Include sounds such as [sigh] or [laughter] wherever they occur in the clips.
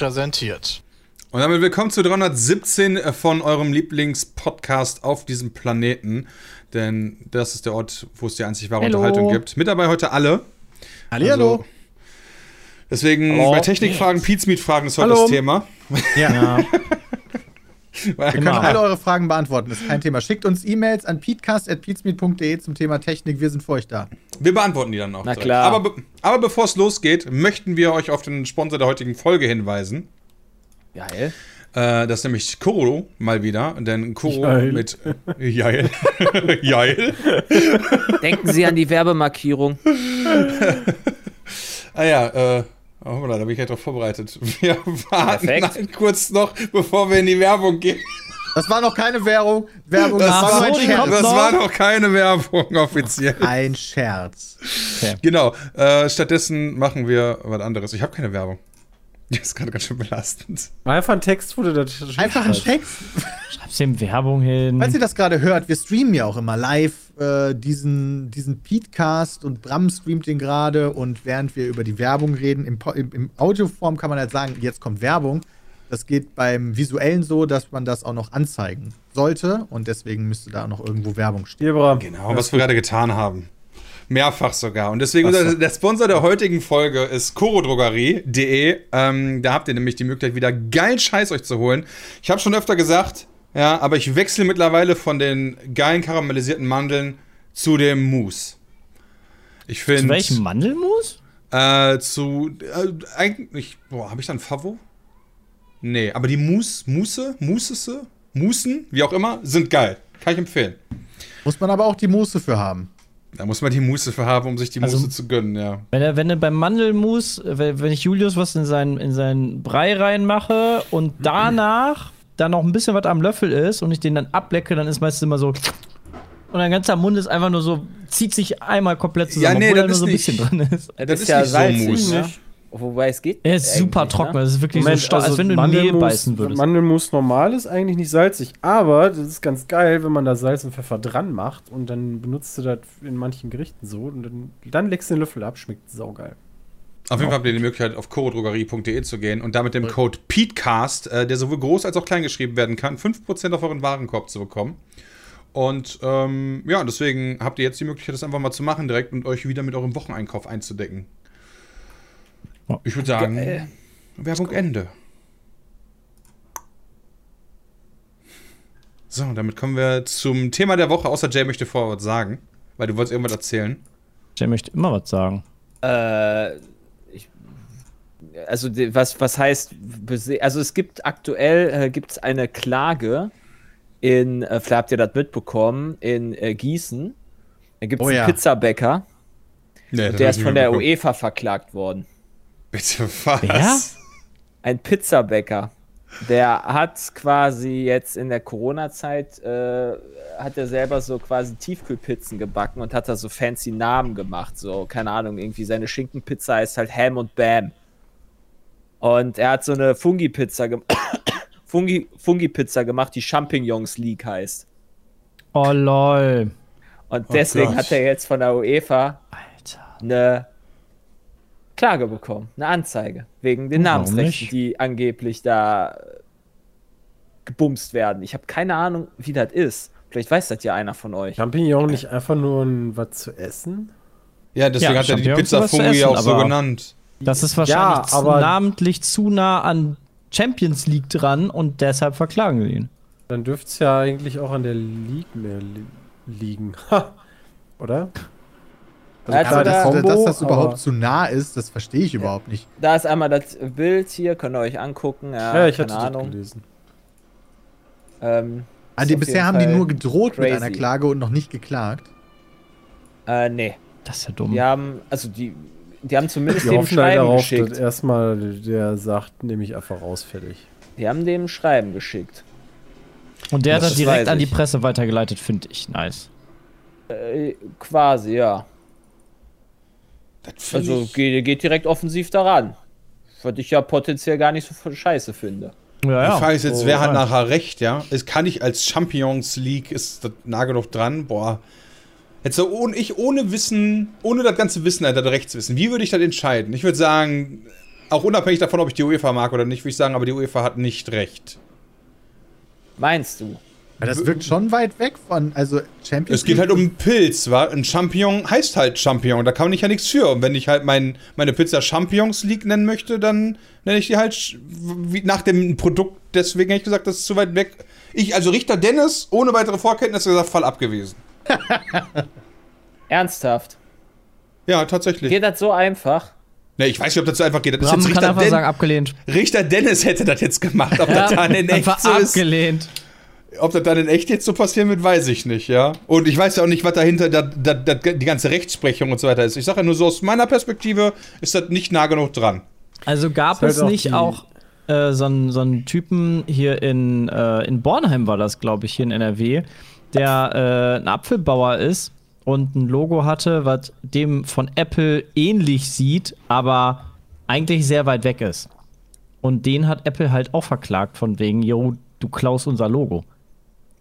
Präsentiert. Und damit willkommen zu 317 von eurem Lieblingspodcast auf diesem Planeten. Denn das ist der Ort, wo es die einzig wahre Hello. Unterhaltung gibt. Mit dabei heute alle. Hallihallo. Also, deswegen Hallo. bei Technikfragen, Pizmeet-Fragen ist heute Hallo. das Thema. Ja. [laughs] Weil- Wir können alle eure Fragen beantworten, ist kein Thema. Schickt uns E-Mails an peatcast.peatsmeet.de zum Thema Technik. Wir sind für euch da. Wir beantworten die dann auch. Na direkt. klar. Aber, be aber bevor es losgeht, möchten wir euch auf den Sponsor der heutigen Folge hinweisen. Geil. Äh, das ist nämlich Koro mal wieder. Denn Koro Geil. mit. Geil. [laughs] Geil. Denken Sie an die Werbemarkierung. [laughs] Ah ja, äh. Oh, da bin ich ja drauf vorbereitet. [laughs] Wir warten Perfekt. halt kurz noch, bevor wir in die Werbung gehen. Das war noch keine Werbung. Werbung, Das, war nur ein Scherz. das noch. war noch keine Werbung offiziell. Ein Scherz. Genau. Äh, stattdessen machen wir was anderes. Ich habe keine Werbung. [laughs] Das ist gerade ganz schön belastend. Einfach ein Text, wo du das Einfach ein Text. Schreibst dem Werbung hin. Falls ihr das gerade hört, wir streamen ja auch immer live äh, diesen, diesen Peatcast und Bram streamt den gerade und während wir über die Werbung reden, im, im, im Audioform kann man halt sagen, jetzt kommt Werbung. Das geht beim Visuellen so, dass man das auch noch anzeigen sollte und deswegen müsste da auch noch irgendwo Werbung stehen. Hier, Bram. Genau, was wir gerade getan haben. Mehrfach sogar. Und deswegen, unser, der Sponsor der heutigen Folge ist chorodrogerie.de. Ähm, da habt ihr nämlich die Möglichkeit, wieder geilen Scheiß euch zu holen. Ich habe schon öfter gesagt, ja, aber ich wechsle mittlerweile von den geilen karamellisierten Mandeln zu dem Mousse. Ich finde. Zu welchem Mandelmus? Äh, zu. Äh, eigentlich. Boah, habe ich da ein Favo? Nee, aber die Mousse, Mousse, Moussese, Moussen, wie auch immer, sind geil. Kann ich empfehlen. Muss man aber auch die Muße für haben. Da muss man die Muße für haben, um sich die Also- Muße zu gönnen, ja. Wenn, er, wenn er beim Mandelmus, wenn wenn ich Julius was in seinen, in seinen Brei reinmache und danach dann noch ein bisschen was am Löffel ist und ich den dann ablecke, dann ist meistens immer so. Und dein ganzer Mund ist einfach nur so, zieht sich einmal komplett zusammen, Ja, nee, obwohl da nur so ein bisschen drin ist. Das, Das ist ist ja nicht so salzig, Mousse. Ne? Wobei es geht. Er ist super eigentlich, trocken, Ne? das ist wirklich Moment, so stark, also als wenn du in Mehl Mandelmus- beißen würdest. Mandelmus normal ist eigentlich nicht salzig, aber das ist ganz geil, wenn man da Salz und Pfeffer dran macht und dann benutzt du das in manchen Gerichten so und dann, dann leckst du den Löffel ab, schmeckt saugeil. Auf jeden Fall habt ihr die Möglichkeit, auf chorodrogerie.de zu gehen und da mit dem Code PETECAST, äh, der sowohl groß als auch klein geschrieben werden kann, 5% auf euren Warenkorb zu bekommen. Und ähm, ja, deswegen habt ihr jetzt die Möglichkeit, das einfach mal zu machen direkt und euch wieder mit eurem Wocheneinkauf einzudecken. Ja. Ich würde sagen, Geil. Werbung Ende. So, damit kommen wir zum Thema der Woche, außer Jay möchte vorher was sagen, weil du wolltest irgendwas erzählen. Jay möchte immer was sagen. Äh, ich, also was, was heißt, also es gibt aktuell äh, gibt's eine Klage in, äh, vielleicht habt ihr das mitbekommen, in äh, Gießen. Da gibt es Oh ja. einen Pizzabäcker, Nee, der ist von der UEFA verklagt worden. Bitte was? Wer? Ein Pizzabäcker. Der hat quasi jetzt in der Corona-Zeit, äh, hat er selber so quasi Tiefkühlpizzen gebacken und hat da so fancy Namen gemacht. So, keine Ahnung, irgendwie seine Schinkenpizza heißt halt Ham und Bam. Und er hat so eine Fungi-Pizza gem [coughs] Fungi, Fungi-Pizza gemacht, die Champignons League heißt. Oh lol. Und deswegen Gott. hat er jetzt von der UEFA Alter. eine Klage bekommen, eine Anzeige, wegen den Warum Namensrechten, nicht? die angeblich da äh, gebumst werden. Ich habe keine Ahnung, wie das ist. Vielleicht weiß das ja einer von euch. Champignon nicht einfach nur ein was zu essen? Ja, deswegen Ja, hat er die Pizza Fungi auch so genannt. Das ist wahrscheinlich zu- aber- namentlich zu nah an Champions League dran und deshalb verklagen wir ihn. Dann dürfte es ja eigentlich auch an der League mehr li liegen. [laughs] Ha! Oder? Also Also Aber da- dass, Combo, dass das überhaupt zu nah ist, das verstehe ich überhaupt nicht. Da ist einmal das Bild hier, könnt ihr euch angucken. Ja, Ja, ich keine hatte das Ahnung. gelesen. Ähm, die, auf bisher haben die nur gedroht mit crazy. einer Klage und noch nicht geklagt. Äh, nee. Das ist ja dumm. Die haben, also die, die haben zumindest Wir dem Schreiben darauf, geschickt. erstmal der sagt, nehme ich einfach raus, fertig. Die haben dem Schreiben geschickt. Und der hat Das das direkt an die. Presse weitergeleitet, finde ich nice. Äh, quasi, ja. Also ich- geht, geht direkt offensiv daran. Was ich ja potenziell gar nicht so scheiße finde. Ja, Die Frage ist jetzt, So, wer hat ja. nachher recht, ja? Es kann ich als Champions League, ist das nah genug dran? Boah. Jetzt so ohne, ich ohne Wissen, ohne das ganze Wissen, das Rechtswissen, wie würde ich das entscheiden? Ich würde sagen, auch unabhängig davon, ob ich die UEFA mag oder nicht, würde ich sagen, aber die UEFA hat nicht recht. Meinst du? Weil das wirkt schon weit weg von, also Champions Es geht halt um einen Pilz, wa? Ein Champignon heißt halt Champignon, da kann ich ja nichts für. Und wenn ich halt mein, meine Pizza Champignons League nennen möchte, dann nenne ich die halt nach dem Produkt. Deswegen hätte ich gesagt, das ist zu weit weg. Ich, also Richter Dennis, ohne weitere Vorkenntnisse gesagt, Fall abgewiesen. [laughs] Ernsthaft? Ja, tatsächlich. Geht das so einfach? Ne, ich weiß nicht, ob das so einfach geht. Das ist Bram jetzt kann Richter, einfach Den sagen, abgelehnt. Richter Dennis hätte das jetzt gemacht. Ob [laughs] das dann in echt einfach so ist, abgelehnt. Ob das dann in echt jetzt so passieren wird, weiß ich nicht, ja. Und ich weiß ja auch nicht, was dahinter da, da, da, die ganze Rechtsprechung und so weiter ist. Ich sage ja nur so, aus meiner Perspektive ist das nicht nah genug dran. Also gab halt es auch nicht auch äh, so einen so einen Typen hier in, äh, in Bornheim war das, glaube ich, hier in NRW, der äh, ein Apfelbauer ist und ein Logo hatte, was dem von Apple ähnlich sieht, aber eigentlich sehr weit weg ist. Und den hat Apple halt auch verklagt von wegen, yo, du klaust unser Logo.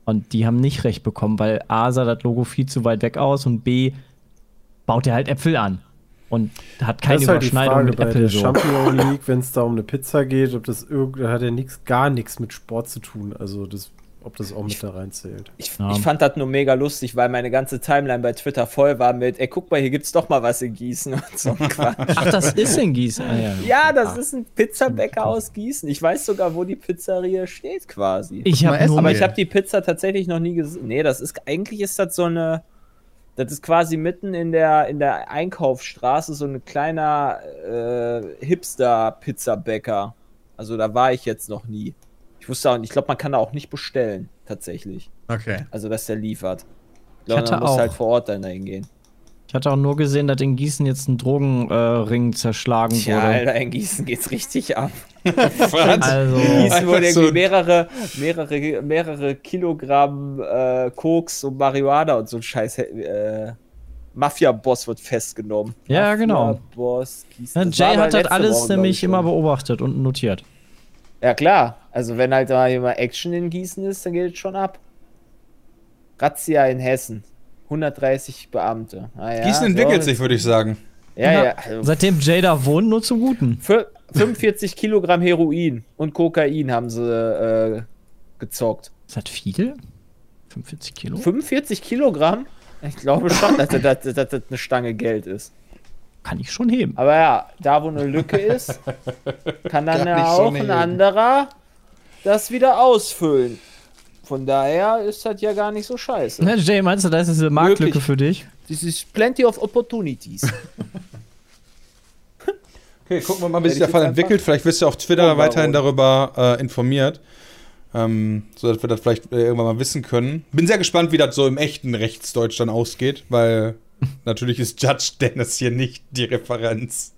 Und die haben nicht recht bekommen, weil A sah das Logo viel zu weit weg aus und B baut er halt Äpfel an. Und hat keine das halt die Überschneidung Frage mit bei Apple der so. Champion [laughs] League, wenn es da um eine Pizza geht, ob das irgend, hat ja nix, gar nichts mit Sport zu tun. Also das, ob das auch mit da reinzählt. Ich, Ja. ich fand das nur mega lustig, weil meine ganze Timeline bei Twitter voll war mit, ey, guck mal, hier gibt's doch mal was in Gießen [laughs] und so ein Quatsch. Ach, das ist in Gießen. Ah, ja. Ja, das ist ein Pizzabäcker aus Gießen. Ich weiß sogar, wo die Pizzeria steht quasi. Ich essen. nur Aber ich habe die Pizza tatsächlich noch nie gesehen. Nee, das ist eigentlich ist das so eine. Das ist quasi mitten in der, in der Einkaufsstraße so ein kleiner äh, Hipster-Pizzabäcker. Also da war ich jetzt noch nie. Ich wusste auch, ich glaube, man kann da auch nicht bestellen, tatsächlich. Okay. Also, dass der liefert. Ich Ich glaube, hatte man muss auch- halt vor Ort dann dahin gehen. Ich hatte auch nur gesehen, dass in Gießen jetzt ein Drogenring zerschlagen Tja, wurde. Alter, in Gießen geht's richtig ab. [laughs] Also, Gießen Einfach wurde so- irgendwie mehrere, mehrere, mehrere Kilogramm äh, Koks und Marihuana und so ein Scheiß. Äh, Mafia-Boss wird festgenommen. Ja, genau. Mafia-Boss, Gießen. ja, war Jay hat das alles Woche, nämlich ich, immer beobachtet und notiert. Ja, klar. Also, wenn halt da immer Action in Gießen ist, dann geht es schon ab. Razzia in Hessen. 130 Beamte. Ah, ja, Gießen entwickelt sich, würde ich sagen. Ja, Ja. ja. Also, Seitdem Jay da wohnt, nur zum Guten. Für 45 Kilogramm Heroin und Kokain haben sie äh, gezockt. Ist das viel? 45 Kilo? 45 Kilogramm? Ich glaube schon, dass das, dass, dass das eine Stange Geld ist. Kann ich schon heben. Aber ja, da wo eine Lücke ist, [laughs] kann dann ja auch ein heben. anderer das wieder ausfüllen. Von daher ist das ja gar nicht so scheiße. Na, Jay, meinst du, da ist eine Marktlücke für dich? This is plenty of opportunities. [laughs] Okay, gucken wir mal, wie sich der ich Fall entwickelt. Vielleicht wirst du auf Twitter Oh, weiterhin darüber äh, informiert. Ähm, so dass wir das vielleicht äh, irgendwann mal wissen können. Bin sehr gespannt, wie das so im echten Rechtsdeutsch dann ausgeht, weil [laughs] natürlich ist Judge Dennis hier nicht die Referenz.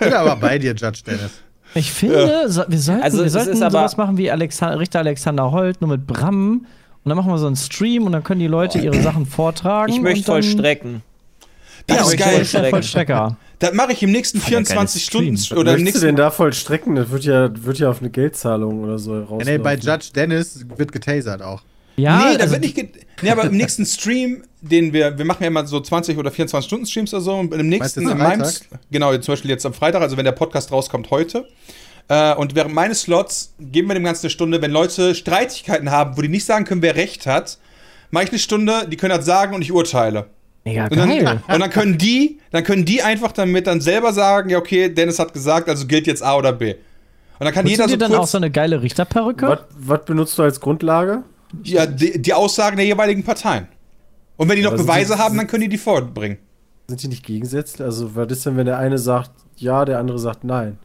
Bin aber bei dir, Judge Dennis. Ich finde, so, wir sollten, Also, wir es sollten sowas machen wie Alexander, Richter Alexander Holt, nur mit Bram. Und dann machen wir so einen Stream und dann können die Leute ihre Sachen vortragen. Ich möchte vollstrecken. Das Ja, ist ich geil. möchte Vollstrecker. Das mache ich im nächsten Voll der geile 24 Stunden Stream. oder du nächsten denn da vollstrecken? Das wird ja, wird ja auf eine Geldzahlung oder so raus. Ja, nee, bei Judge Dennis wird getasert auch. Ja, nee, da also, wird nicht. Nee, aber im [laughs] nächsten Stream, den wir, wir machen ja immer so 20 oder 24 Stunden Streams oder so, und im nächsten, jetzt in meinem, genau, zum Beispiel jetzt am Freitag, also wenn der Podcast rauskommt heute. Äh, und während meines Slots geben wir dem Ganzen eine Stunde, wenn Leute Streitigkeiten haben, wo die nicht sagen können, wer recht hat, mache ich eine Stunde, die können das sagen und ich urteile. mega Und dann, geil. und dann können die, dann können die einfach damit dann selber sagen, ja, okay, Dennis hat gesagt, also gilt jetzt A oder B. Und dann kann Nutzt jeder du so dir dann auch so eine geile Richterperücke? Was, was benutzt du als Grundlage? Ja, die, die Aussagen der jeweiligen Parteien. Und wenn die noch Aber Beweise die- haben, dann können die die vorbringen. Sind die nicht gegensätzlich? Also, was ist denn, wenn der eine sagt ja, der andere sagt nein?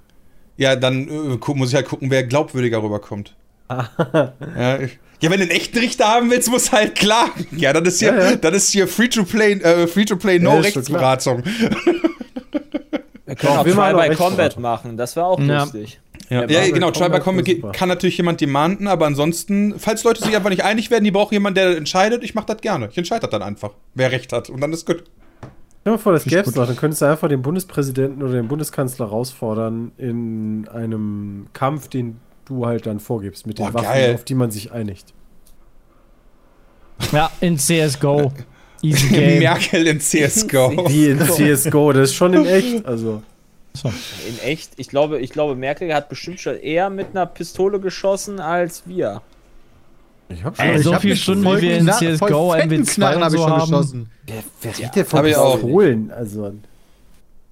Ja, dann äh, muss ich halt gucken, wer glaubwürdiger rüberkommt. ja, ich, ja, wenn du einen echten Richter haben willst, musst du halt klagen. Ja, das ist hier, Ja, ja. Das ist hier Free-to-Play, äh, Free-to-Play, no Ja, ist schon Rechtsberatung. Wir können Doch, auch auch by Combat machen. Das wäre auch Ja. lustig. Ja, Ja, genau, Try by kann natürlich jemand demanden, aber ansonsten, falls Leute sich einfach nicht einig werden, die brauchen jemanden, der entscheidet, ich mach das gerne. Ich entscheide das dann einfach, wer recht hat. Und dann ist gut. Stell dir mal vor, das gäbe es noch. Dann könntest du einfach den Bundespräsidenten oder den Bundeskanzler herausfordern in einem Kampf, den du halt dann vorgibst, mit den Boah, Waffen, geil. auf die man sich einigt. Ja, in CSGO. [laughs] Easy Game. Merkel in CSGO. Wie in CSGO, das ist schon in [laughs] echt. Also, So. In echt, ich glaube, ich glaube, Merkel hat bestimmt schon eher mit einer Pistole geschossen als wir. Ich hab Ey, so hab viele Stunden, wie wir in CS:GO, voll fetten MW2 Knarren und hab ich schon haben. geschossen. Wer, wer Ja, denn von. Pistolen? Also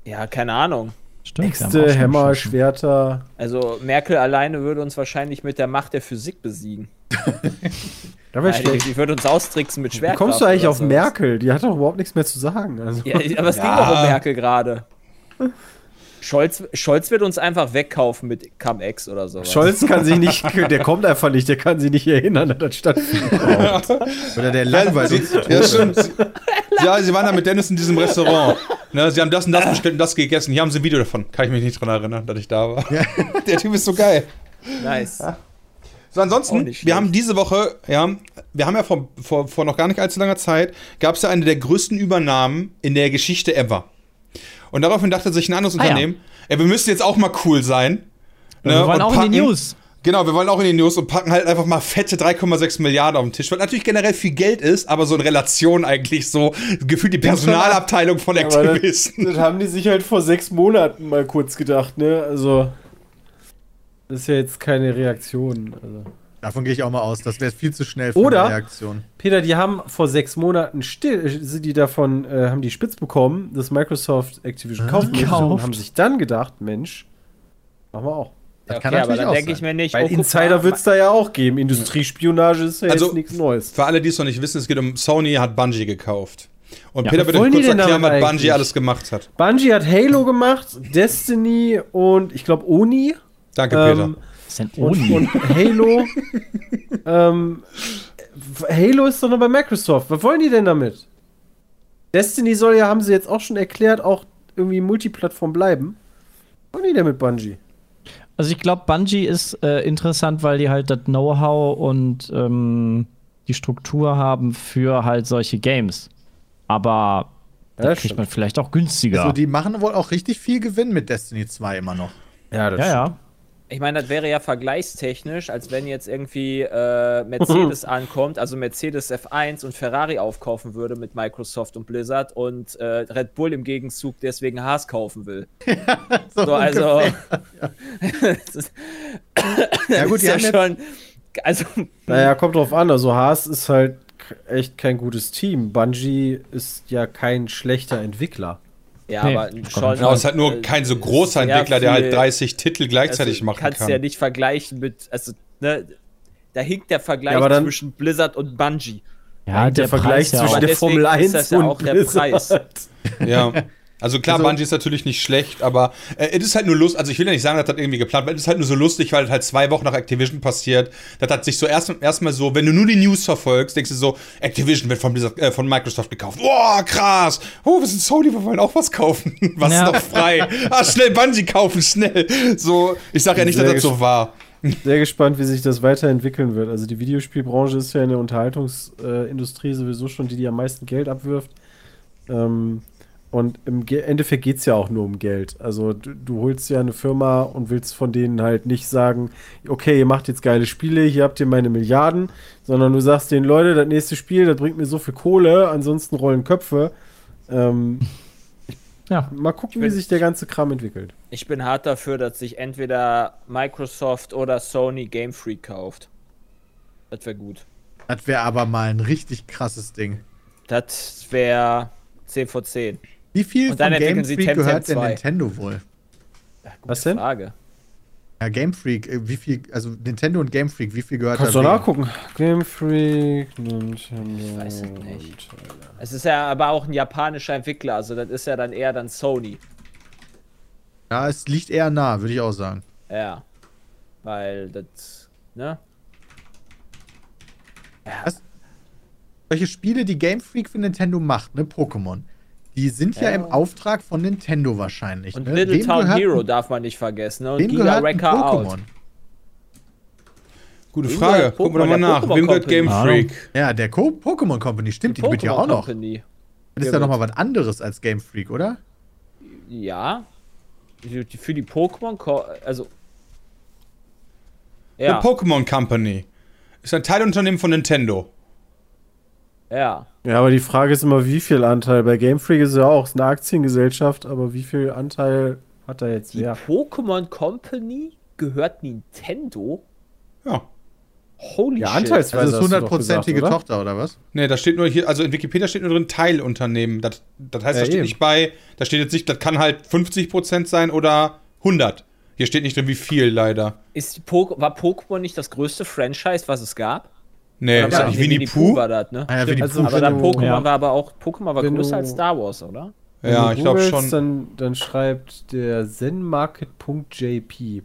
Ja, keine Ahnung. Stimmt, Äxte, schon Hämmer, geschossen. Schwerter. Also Merkel alleine würde uns wahrscheinlich mit der Macht der Physik besiegen. [laughs] Da wäre schlecht. die würde uns austricksen mit Wie Schwerkraft. kommst du eigentlich auf sowas. Merkel? Die hat doch überhaupt nichts mehr zu sagen. Also. Ja, aber es ging Ja. doch um Merkel gerade. [laughs] Scholz, Scholz wird uns einfach wegkaufen mit Cum-Ex oder sowas. Scholz kann sich nicht, [laughs] der kommt einfach nicht, der kann sich nicht erinnern, dass das stattfindet. Oder der langweilt uns. Ja, stimmt. Ja, sie waren da mit Dennis in diesem Restaurant. Ne, sie haben das und das bestellt und das gegessen. Hier haben sie ein Video davon. Kann ich mich nicht dran erinnern, dass ich da war. [laughs] Der Typ ist so geil. Nice. So, ansonsten, nicht wir haben diese Woche, ja, wir haben ja vor, vor, vor noch gar nicht allzu langer Zeit, gab es ja eine der größten Übernahmen in der Geschichte ever. Und daraufhin dachte sich ein anderes Ah, ja. Unternehmen, ey, wir müssen jetzt auch mal cool sein. ne, Wir wollen und auch in die packen- News. Genau, wir wollen auch in die News und packen halt einfach mal fette 3,6 Milliarden auf den Tisch, was natürlich generell viel Geld ist, aber so in Relation eigentlich so gefühlt die Personalabteilung von Aber das, Activision. das haben die sich halt vor sechs Monaten mal kurz gedacht, ne? Also, das ist ja jetzt keine Reaktion. Also. Davon gehe ich auch mal aus. Das wäre viel zu schnell für Oder- eine Reaktion. Peter, die haben vor sechs Monaten still, äh, sind die davon, äh, haben die spitz bekommen, dass Microsoft Activision kaufen möchte und Kauft. haben sich dann gedacht, Mensch, machen wir auch. Das okay, kann aber dann auch denke ich sein. mir nicht, Weil oh, Insider wird es da ja auch geben. Industriespionage ist ja Also- jetzt nichts Neues. Für alle, die es noch nicht wissen, es geht um Sony hat Bungie gekauft. Und Ja, Peter, die kurz erklären, was Bungie alles gemacht hat. Bungie hat Halo gemacht, Destiny und ich glaube Oni. Danke, Peter. Ähm, Das ist ein und, Oni. und Halo. ähm, Halo ist doch noch bei Microsoft. Was wollen die denn damit? Destiny soll ja, haben sie jetzt auch schon erklärt, auch irgendwie Multiplattform bleiben. Was wollen die denn mit Bungie? Also ich glaube, Bungie ist äh, interessant, weil die halt das Know-how und ähm, die Struktur haben für halt solche Games. Aber Ja, da das kriegt stimmt. man vielleicht auch günstiger. Also die machen wohl auch richtig viel Gewinn mit Destiny 2 immer noch. Ja, das ja, ja. Ich meine, das wäre ja vergleichstechnisch, als wenn jetzt irgendwie äh, Mercedes [laughs] ankommt, also Mercedes F1 und Ferrari aufkaufen würde mit Microsoft und Blizzard und äh, Red Bull im Gegenzug deswegen Haas kaufen will. [laughs] So, also. [laughs] das ist, Ja gut, die ja haben schon. Also, Naja, kommt drauf an. Also Haas ist halt echt kein gutes Team. Bungie ist ja kein schlechter Entwickler. Ja, Nee, aber schon. Genau, es ist halt nur äh, kein so großer Entwickler, der halt viel- 30 Titel gleichzeitig also, machen kannst kann. ja nicht vergleichen mit. Also, ne, da hinkt der Vergleich Ja, aber dann- zwischen Blizzard und Bungie. ja, der, Vergleich Preis ja zwischen auch. der Deswegen Formel ist 1 das ja und auch der Blizzard. Preis. Ja. Also klar, Also- Bungie ist natürlich nicht schlecht, aber äh, es ist halt nur lustig, also ich will ja nicht sagen, dass das irgendwie geplant war, es ist halt nur so lustig, weil es halt zwei Wochen nach Activision passiert. Das hat sich so erst erstmal so, wenn du nur die News verfolgst, denkst du so, Activision wird von, Blizzard, äh, von Microsoft gekauft. Boah, krass. Oh, wir sind Sony, wir wollen auch was kaufen. [laughs] Was Ja. ist noch frei? Ah, schnell Bungie kaufen, schnell. So, ich sag ja nicht, dass das so war. Sehr gespannt, wie sich das weiterentwickeln wird. Also die Videospielbranche ist ja in der Unterhaltungsindustrie sowieso schon die, die am meisten Geld abwirft. Ähm, und im Endeffekt geht es ja auch nur um Geld. Also du, du holst ja eine Firma und willst von denen halt nicht sagen, okay, ihr macht jetzt geile Spiele, hier habt ihr meine Milliarden, sondern du sagst den Leute, das nächste Spiel, das bringt mir so viel Kohle, ansonsten rollen Köpfe. Ähm, Ja. mal gucken, wie bin- sich der ganze Kram entwickelt. Ich bin hart dafür, dass sich entweder Microsoft oder Sony Game Freak kauft. Das wäre gut. das wäre aber mal ein richtig krasses Ding. Das wäre 10 vor 10. Wie viel Und dann von Game Freak gehört denn 2. Nintendo wohl? Ja, gute Was denn? Frage. Ja, Game Freak, äh, wie viel, also Nintendo und Game Freak, wie viel gehört Kannst du wem? nachgucken. Game Freak, Nintendo. Ich weiß es nicht. Es ist ja aber auch ein japanischer Entwickler, also das ist ja dann eher dann Sony. Ja, es liegt eher nah, würde ich auch sagen. Ja. Weil das, ne? Ja. Was? Solche Spiele, die Game Freak für Nintendo macht, ne, Pokémon, die sind ja, Ja. im Auftrag von Nintendo wahrscheinlich. Und ne? Little Wem Town gehört Hero darf man nicht vergessen, ne? Und Giga Wrecker Out. Pokémon? Gute Frage. Gucken wir doch mal nach. Wem gehört. Game. Freak? Ja, der Co Pokémon Company, stimmt, die, gibt ja auch noch. Company. Das ist ja nochmal was anderes als Game Freak, oder? Ja. Die- die- Für die Pokémon, also. The Ja, Pokémon Company. Ist ein Teilunternehmen von Nintendo. Ja. Ja, aber die Frage ist immer, wie viel Anteil. Bei Game Freak ist es ja auch ist eine Aktiengesellschaft, aber wie viel Anteil hat da jetzt Die wer? Pokémon Company gehört Nintendo? Ja. Holy Ja, shit. anteilsweise. Also doch hundertprozentige? Tochter, oder was? Nee, da steht nur hier, also in Wikipedia steht nur drin Teilunternehmen. Das, das heißt, Ja, da steht eben. nicht bei, da steht jetzt nicht, das kann halt 50% sein oder 100. Hier steht nicht drin, wie viel leider. Ist Po- war Pokémon nicht das größte Franchise, was es gab? Nee, ist ja nicht Winnie Pooh? war das, ne? Ah ja, Winnie Also Pooh. aber dann wenn du- Pokémon ja. war aber auch, Pokémon war größer als Star Wars, oder? Wenn Ja, ich glaube schon. Dann, dann schreibt der zenmarket.jp.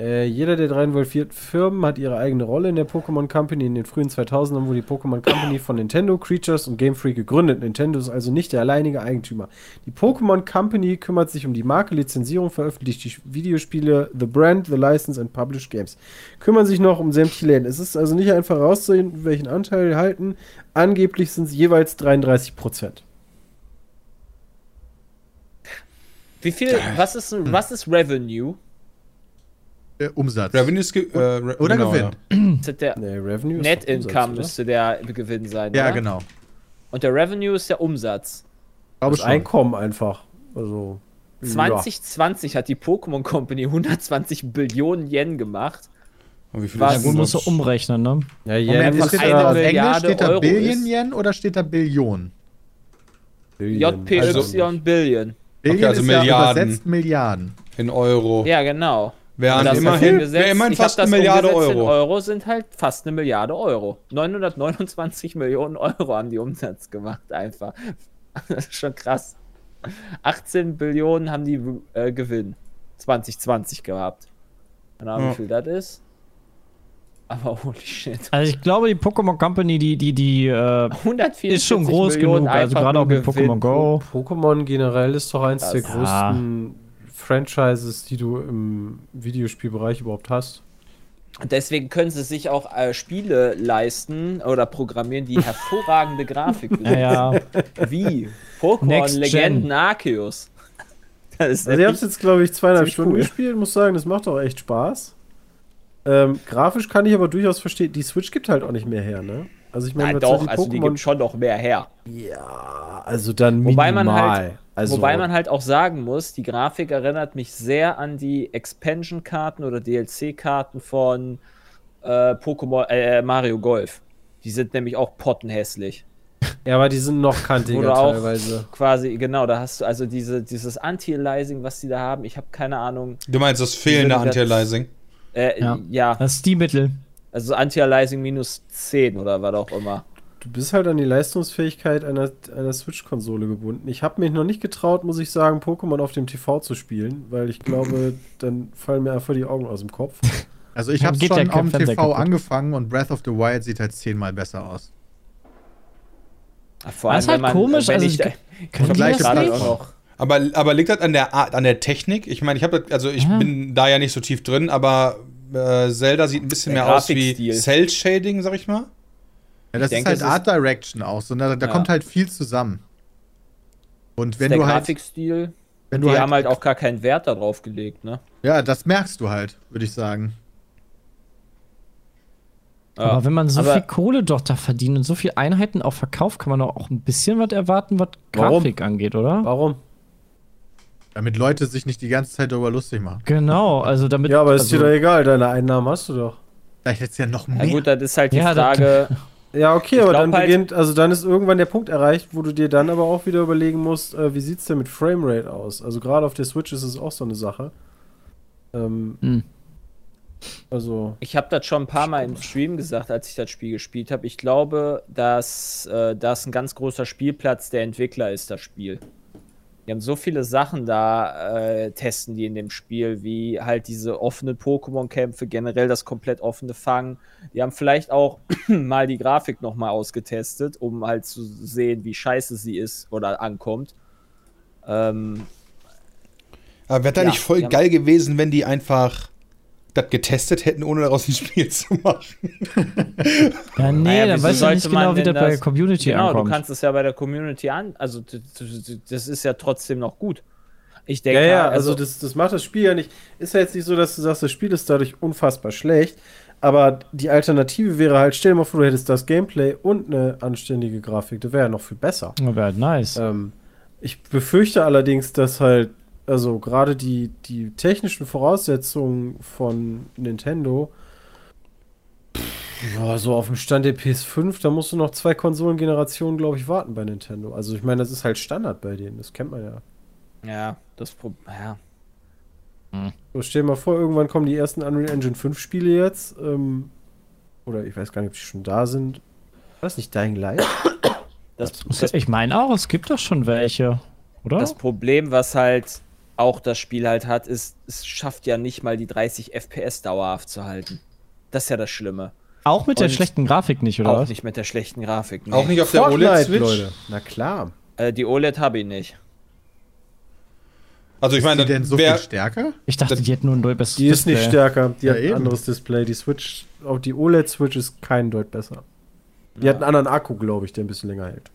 Äh, jeder der drei involvierten Firmen hat ihre eigene Rolle in der Pokémon Company. In den frühen 2000ern wurde die Pokémon Company von Nintendo, Creatures und Game Freak gegründet. Nintendo ist also nicht der alleinige Eigentümer. Die Pokémon Company kümmert sich um die Marke, Lizenzierung, veröffentlicht die Videospiele, The Brand, The License and Published Games. Kümmern sich noch um sämtliche Läden. Es ist also nicht einfach rauszusehen, welchen Anteil sie halten. Angeblich sind es jeweils 33 Prozent. Wie viel, was ist, was ist Revenue? Äh, Umsatz. Revenue ist ge äh, Re Oder genau, Gewinn. Ja. Ist das der Nee, Revenue ist Net Income müsste der Gewinn sein, Ja, oder? genau. Und der Revenue ist der Umsatz. Glaube Das schon. Einkommen einfach. Also. 2020 hat die Pokémon Company 120 Billionen Yen gemacht. Und wie viel Was? Ja, ist denn musst du das? umrechnen, ne? Ja, ja, Moment, einfach steht eine da auf Englisch Milliarde steht da Euro Billion ist. Yen oder steht da Billion? JPY Also- Billion. Billion also ist Milliarden. ja übersetzt Milliarden. In Euro. Ja, genau. Wären immerhin, wäre immerhin fast das eine Milliarde Euro. Euro sind halt fast eine Milliarde Euro. 929 Millionen Euro haben die Umsatz gemacht, einfach. [laughs] Das ist schon krass. 18 Billionen haben die äh, Gewinn 2020 gehabt. Keine Ahnung, Ja. wie viel das ist. Aber holy shit. Also ich glaube, die Pokémon Company, die, die, die äh, 144 ist schon groß Millionen genug. Also gerade auch mit. Pokémon Go. Pokémon generell ist doch eins der Das- größten Franchises, die du im Videospielbereich überhaupt hast. Deswegen können sie sich auch äh, Spiele leisten oder programmieren, die [laughs] hervorragende Grafik besitzen. Ja, ja. Wie Pokémon. Legenden Arceus. [laughs] Das ist Also ich habe es jetzt, glaube ich, zweieinhalb Stunden cool. gespielt, muss sagen, das macht auch echt Spaß. Ähm, grafisch kann ich aber durchaus verstehen, die Switch gibt halt auch nicht mehr her, ne? Also ich meine, doch, die also die gibt schon noch mehr her. Ja, also dann Wobei minimal. man halt- also, Wobei man halt auch sagen muss, die Grafik erinnert mich sehr an die Expansion-Karten oder DLC-Karten von äh, Pokémon äh, Mario Golf. Die sind nämlich auch pottenhässlich. [laughs] ja, aber die sind noch kantiger Oder auch teilweise. quasi, genau, da hast du also diese, dieses Anti-Aliasing, was die da haben. Ich habe keine Ahnung. Du meinst das fehlende Anti-Aliasing? Äh, Ja. ja. Das ist die Mittel. also Anti-Aliasing minus 10 oder was auch immer. Du bist halt an die Leistungsfähigkeit einer, einer Switch-Konsole gebunden. Ich habe mich noch nicht getraut, muss ich sagen, Pokémon auf dem TV zu spielen, weil ich glaube, [clears throat] dann fallen mir einfach die Augen aus dem Kopf. Also ich habe Geht schon auf dem TV kaputt. angefangen und Breath of the Wild sieht halt zehnmal besser aus. Vor Das ist halt komisch, wenn also ich, ich- [laughs] da, Können ich die Vergleiche das nicht? auch noch. Aber, aber liegt das an der Art, an der Technik? Ich meine, ich habe also ich Ja. bin da ja nicht so tief drin, aber äh, Zelda sieht ein bisschen Der mehr aus wie. Cell Shading, sag ich mal. Ja, das denke, ist es halt ist- Art Direction auch. So, da da Ja. kommt halt viel zusammen. Und wenn der du halt, Grafikstil. wenn Die du halt, haben halt auch gar keinen Wert darauf gelegt, ne? ja, das merkst du halt, würde ich sagen. Ja. Aber wenn man so Aber- viel Kohle doch da verdient und so viel Einheiten auch verkauft, kann man doch auch ein bisschen was erwarten, was Warum? Grafik angeht, oder? Warum? Damit Leute sich nicht die ganze Zeit darüber lustig machen. Genau, also damit. Ja, aber ist also, dir doch egal, deine Einnahmen hast du doch. Vielleicht jetzt ja noch Ja mehr. gut, das ist halt die Ja, das- Frage. [laughs] Ja, okay, Ich aber dann halt- beginnt, also dann ist irgendwann der Punkt erreicht, wo du dir dann aber auch wieder überlegen musst, äh, wie sieht's denn mit Framerate aus? Also gerade auf der Switch ist es auch so eine Sache. Ähm, Hm. Also, Ich habe das schon ein paar Mal im Stream gesagt, als ich das Spiel gespielt habe. Ich glaube, dass äh, das ein ganz großer Spielplatz der Entwickler ist, das Spiel. Die haben so viele Sachen da, äh, testen die in dem Spiel, wie halt diese offenen Pokémon-Kämpfe, generell das komplett offene Fangen. Die haben vielleicht auch [clears throat] mal die Grafik nochmal ausgetestet, um halt zu sehen, wie scheiße sie ist oder ankommt. Ähm, Aber wäre da Ja, nicht voll geil gewesen, wenn die einfach das getestet hätten, ohne daraus ein Spiel zu machen? [laughs] Ja, nee, Naja, dann weißt du nicht genau, wie das bei das- Community genau, ankommt. du kannst es ja bei der Community an, also das ist ja trotzdem noch gut. Ich denke, ja, ja, halt, also das, das macht das Spiel ja nicht. Ist ja jetzt nicht so, dass du sagst, das Spiel ist dadurch unfassbar schlecht. Aber die Alternative wäre halt, stell dir mal vor, du hättest das Gameplay und eine anständige Grafik. Das wäre ja noch viel besser. Ja, wäre halt nice. Ähm, ich befürchte allerdings, dass halt also gerade die, die technischen Voraussetzungen von Nintendo, pff, ja, so auf dem Stand der PS5, da musst du noch zwei Konsolengenerationen, glaube ich, warten bei Nintendo. Also ich meine, das ist halt Standard bei denen, das kennt man ja. Ja, das Problem. Ja. So, stell dir mal vor, irgendwann kommen die ersten Unreal Engine 5 Spiele jetzt. Ähm, oder ich weiß gar nicht, ob die schon da sind. War das nicht Dying Light? Das, das, Ich meine auch, es gibt doch schon welche, oder? das Problem, was halt auch das Spiel halt hat, ist, es schafft ja nicht mal die 30 FPS dauerhaft zu halten. Das ist ja das Schlimme. auch mit der und- schlechten Grafik nicht, oder auch was? nicht mit der schlechten Grafik. nee. Auch nicht auf der OLED-Switch? Leute. Na klar. Äh, die OLED habe ich nicht. Also ich Ist die meine, denn so wer, viel stärker? Ich dachte, die hätten nur ein besseres Die ist nicht Display. stärker. Die Ja, hat ein eben. anderes Display. Die Switch, auch die OLED-Switch ist kein Deut besser. Die hat einen anderen Akku, glaube ich, der ein bisschen länger hält.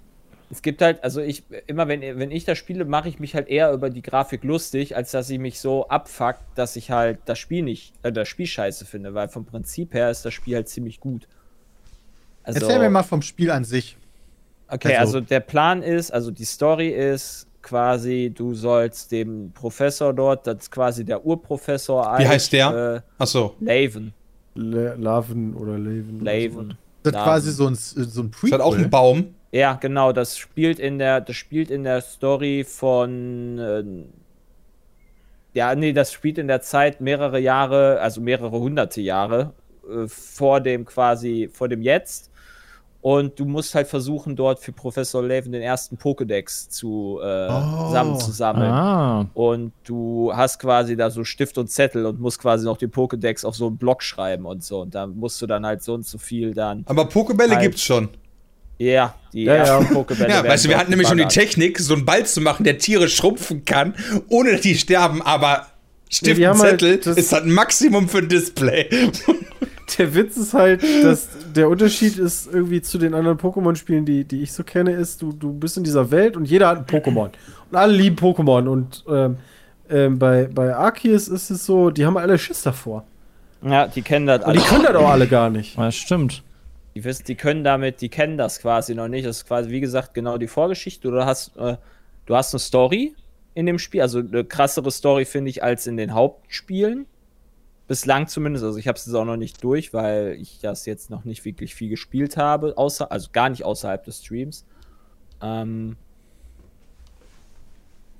Es gibt halt, also ich, immer wenn, wenn ich das spiele, mache ich mich halt eher über die Grafik lustig, als dass ich mich so abfuckt, dass ich halt das Spiel nicht, äh, das Spiel scheiße finde, weil vom Prinzip her ist das Spiel halt ziemlich gut. Also, Erzähl mir mal vom Spiel an sich. Okay, Also- also der Plan ist, also die Story ist quasi, du sollst dem Professor dort, das ist quasi der Urprofessor. Wie eigentlich, heißt der? Äh, Achso. Laven. Le Laven oder Laven. oder Laven. Das ist quasi so ein, so ein Ist Prequel. halt auch ein Baum. Ja, genau, das spielt in der, das spielt in der Story von, äh, ja, nee, das spielt in der Zeit mehrere Jahre, also mehrere hunderte Jahre äh, vor dem quasi, vor dem Jetzt. Und du musst halt versuchen, dort für Professor Laven den ersten Pokédex zu äh, Oh. zusammenzusammeln. Ah. Und du hast quasi da so Stift und Zettel und musst quasi noch den Pokédex auf so einen Block schreiben und so. Und da musst du dann halt so und so viel dann. Aber Pokebälle Halt. gibt's schon. Ja, die Ja, ja. ersten. Ja, werden weißt du, wir hatten nämlich schon die. Technik, so einen Ball zu machen, der Tiere schrumpfen kann, ohne dass die sterben, aber Stift die und haben halt Zettel das- ist halt ein Maximum für ein Display. [laughs] Der Witz ist halt, dass der Unterschied ist irgendwie zu den anderen Pokémon-Spielen, die, die ich so kenne, ist, du, du bist in dieser Welt und jeder hat ein Pokémon. Und alle lieben Pokémon. Und ähm, ähm, bei, bei Arceus ist es so, die haben alle Schiss davor. Ja, die kennen das Und die alle. können das auch alle gar nicht. Ja, stimmt. Die, wissen, die können damit, die kennen das quasi noch nicht. Das ist quasi, wie gesagt, genau die Vorgeschichte. Du hast, äh, du hast eine Story in dem Spiel, also eine krassere Story, finde ich, als in den Hauptspielen. Bislang zumindest. Also ich habe es auch noch nicht durch, weil ich das jetzt noch nicht wirklich viel gespielt habe, außer, also gar nicht außerhalb des Streams. Ähm,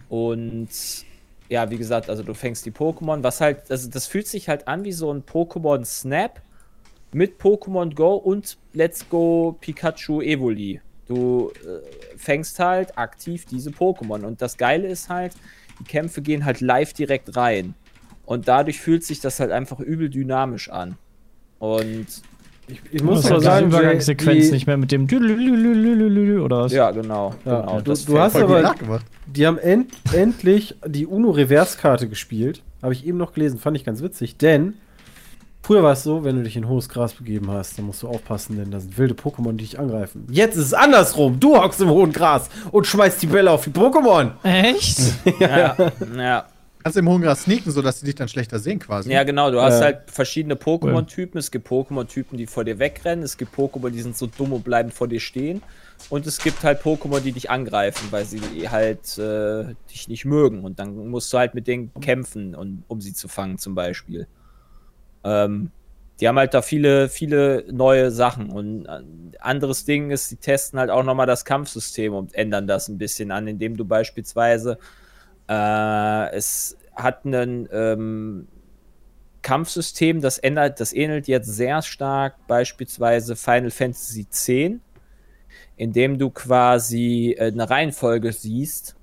und ja, wie gesagt, also du fängst die Pokémon, was halt, also das fühlt sich halt an wie so ein Pokémon Snap mit Pokémon Go und Let's Go Pikachu Evoli. Du äh, fängst halt aktiv diese Pokémon. Und das Geile ist halt, die Kämpfe gehen halt live direkt rein. Und dadurch fühlt sich das halt einfach übel dynamisch an. Und Ich, ich Muss muss ja mal die sagen, Übergangssequenz nicht mehr mit dem oder was? ja, genau. Ja, genau du- das du hast aber- die haben end, endlich die UNO-Reverse-Karte gespielt. Habe ich eben noch gelesen, fand ich ganz witzig. Denn früher war es so, wenn du dich in hohes Gras begeben hast, dann musst du aufpassen, denn da sind wilde Pokémon, die dich angreifen. Jetzt ist es andersrum. Du hockst im hohen Gras und schmeißt die Bälle auf die Pokémon. Echt? [laughs] ja, ja. Kannst im hohen Gras sneaken, sodass sie dich dann schlechter sehen quasi. Ja, genau. Du hast Ja. halt verschiedene Pokémon-Typen. Es gibt Pokémon-Typen, die vor dir wegrennen. Es gibt Pokémon, die sind so dumm und bleiben vor dir stehen. Und es gibt halt Pokémon, die dich angreifen, weil sie halt äh, dich nicht mögen. Und dann musst du halt mit denen kämpfen, und, um sie zu fangen, zum Beispiel. Ähm, die haben halt da viele, viele neue Sachen. Und ein anderes Ding ist, die testen halt auch nochmal das Kampfsystem und ändern das ein bisschen an, indem du beispielsweise äh, es hat einen ähm, Kampfsystem, das ändert, das ähnelt jetzt sehr stark beispielsweise Final Fantasy X, indem du quasi äh, eine Reihenfolge siehst,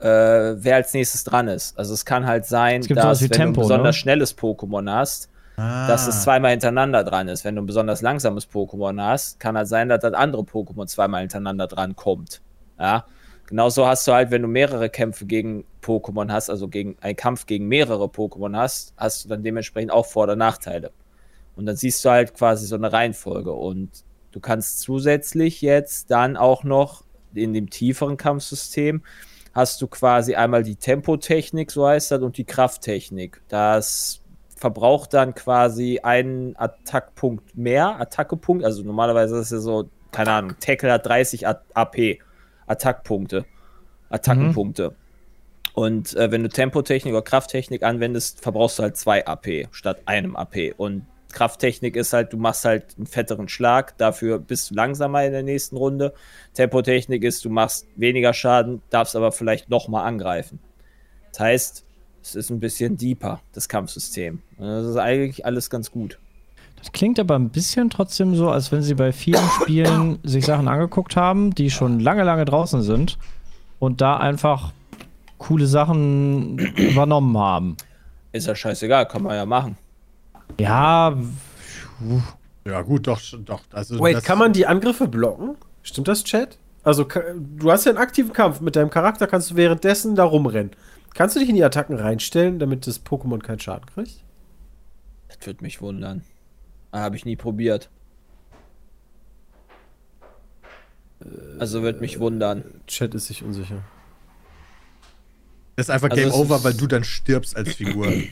äh, wer als nächstes dran ist. Also es kann halt sein, dass wenn Tempo, du ein besonders ne? schnelles Pokémon hast, Ah. dass es zweimal hintereinander dran ist. Wenn du ein besonders langsames Pokémon hast, kann halt sein, dass das andere Pokémon zweimal hintereinander dran kommt. Ja. Genauso hast du halt, wenn du mehrere Kämpfe gegen Pokémon hast, also gegen einen Kampf gegen mehrere Pokémon hast, hast du dann dementsprechend auch Vor- oder Nachteile. Und dann siehst du halt quasi so eine Reihenfolge. Und du kannst zusätzlich jetzt dann auch noch in dem tieferen Kampfsystem hast du quasi einmal die Tempotechnik, so heißt das, und die Krafttechnik. Das verbraucht dann quasi einen Attackpunkt mehr, Attackepunkt, also normalerweise ist es ja so, keine Ahnung, Tackle hat 30 A- AP, Attackpunkte, Attackenpunkte. Und äh, wenn du Tempotechnik oder Krafttechnik anwendest, verbrauchst du halt zwei AP statt einem AP. Und Krafttechnik ist halt, du machst halt einen fetteren Schlag, dafür bist du langsamer in der nächsten Runde. Tempotechnik ist, du machst weniger Schaden, darfst aber vielleicht nochmal angreifen. Das heißt, es ist ein bisschen deeper, das Kampfsystem. Das ist eigentlich alles ganz gut. Das klingt aber ein bisschen trotzdem so, als wenn sie bei vielen [coughs] Spielen sich Sachen angeguckt haben, die schon lange, lange draußen sind und da einfach coole Sachen übernommen haben. Ist ja scheißegal, kann man ja machen. Ja, Ja, gut, doch, doch. Also, Wait, das- kann man die Angriffe blocken? Stimmt das, Chat? Also, du hast ja einen aktiven Kampf. Mit deinem Charakter kannst du währenddessen da rumrennen. Kannst du dich in die Attacken reinstellen, damit das Pokémon keinen Schaden kriegt? Das würde mich wundern. Habe ich nie probiert. Also wird mich wundern. Chat ist sich unsicher. Das ist einfach Also Game Over, weil du dann stirbst als Figur. [clears throat]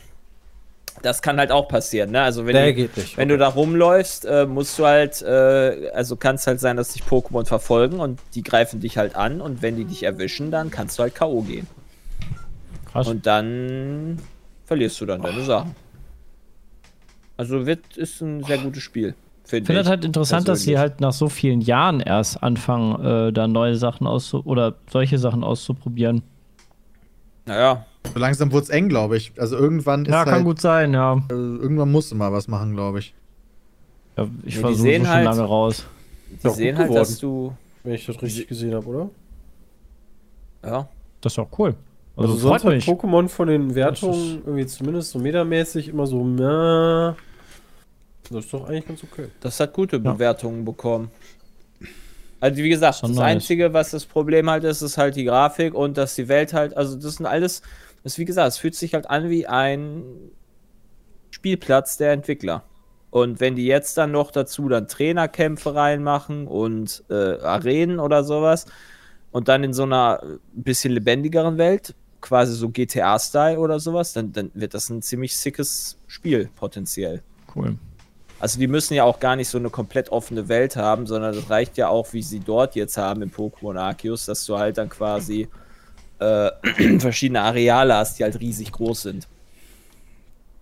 Das kann halt auch passieren, ne? Also wenn, Der du, geht nicht. wenn du da rumläufst, äh, musst du halt, äh, also kann es halt sein, dass dich Pokémon verfolgen und die greifen dich halt an und wenn die dich erwischen, dann kannst du halt K.O. gehen. Krass. Und dann verlierst du dann deine Sachen. Also wird, ist ein sehr gutes Spiel. Ich Finde finde ich. das halt interessant, dass sie halt nach so vielen Jahren erst anfangen, äh, da neue Sachen auszu oder solche Sachen auszuprobieren. Naja, so langsam wurde es eng, glaube ich. Also irgendwann ist Ja, kann halt, gut sein, ja. äh, irgendwann musste mal was machen, glaube ich. ja ich die versuche sehen schon halt- lange raus. die sehen halt, geworden. dass du. Wenn ich das richtig gesehen habe, oder? Ja, Das ist auch cool. Also, Also, sonst hat mich. Pokémon von den Wertungen irgendwie zumindest so metermäßig immer so, na. Das ist doch eigentlich ganz okay. das hat gute Ja. Bewertungen bekommen. Also wie gesagt, Schon das. Einzige, was das Problem halt ist, ist halt die Grafik und dass die Welt halt, also das sind alles, das wie gesagt, es fühlt sich halt an wie ein Spielplatz der Entwickler. Und wenn die jetzt dann noch dazu dann Trainerkämpfe reinmachen und äh, Arenen oder sowas und dann in so einer bisschen lebendigeren Welt, quasi so GTA-Style oder sowas, dann, dann wird das ein ziemlich sickes Spiel potenziell. Cool. Also die müssen ja auch gar nicht so eine komplett offene Welt haben, sondern das reicht ja auch, wie sie dort jetzt haben im Pokémon Arceus, dass du halt dann quasi äh, [clears throat] verschiedene Areale hast, die halt riesig groß sind.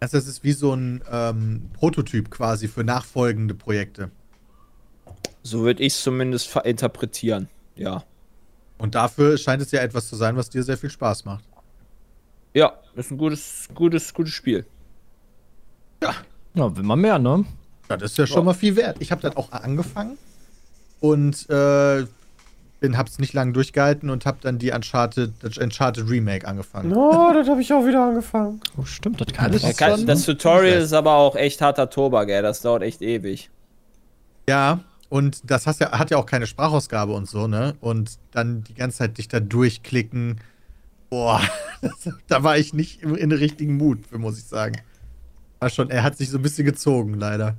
Also das ist wie so ein ähm, Prototyp quasi für nachfolgende Projekte. So würde ich es zumindest interpretieren. Ja. Und dafür scheint es ja etwas zu sein, was dir sehr viel Spaß macht. Ja, ist ein gutes, gutes, gutes Spiel. Ja, will man mehr, ne? Ja, das ist ja schon mal viel wert. Ich habe das auch angefangen und äh, bin, hab's nicht lange durchgehalten und habe dann die Uncharted, das Uncharted Remake angefangen. Oh, das habe ich auch wieder angefangen. Oh, stimmt, das kann das ich. Kann, schon- das Tutorial ist aber auch echt harter Tobak, ey. Das dauert echt ewig. Ja, und das hast ja, hat ja auch keine Sprachausgabe und so, ne? Und dann die ganze Zeit dich da durchklicken. Boah, [laughs] das, da war ich nicht im, in den richtigen Mut, für, muss ich sagen. War schon, er hat sich so ein bisschen gezogen, leider.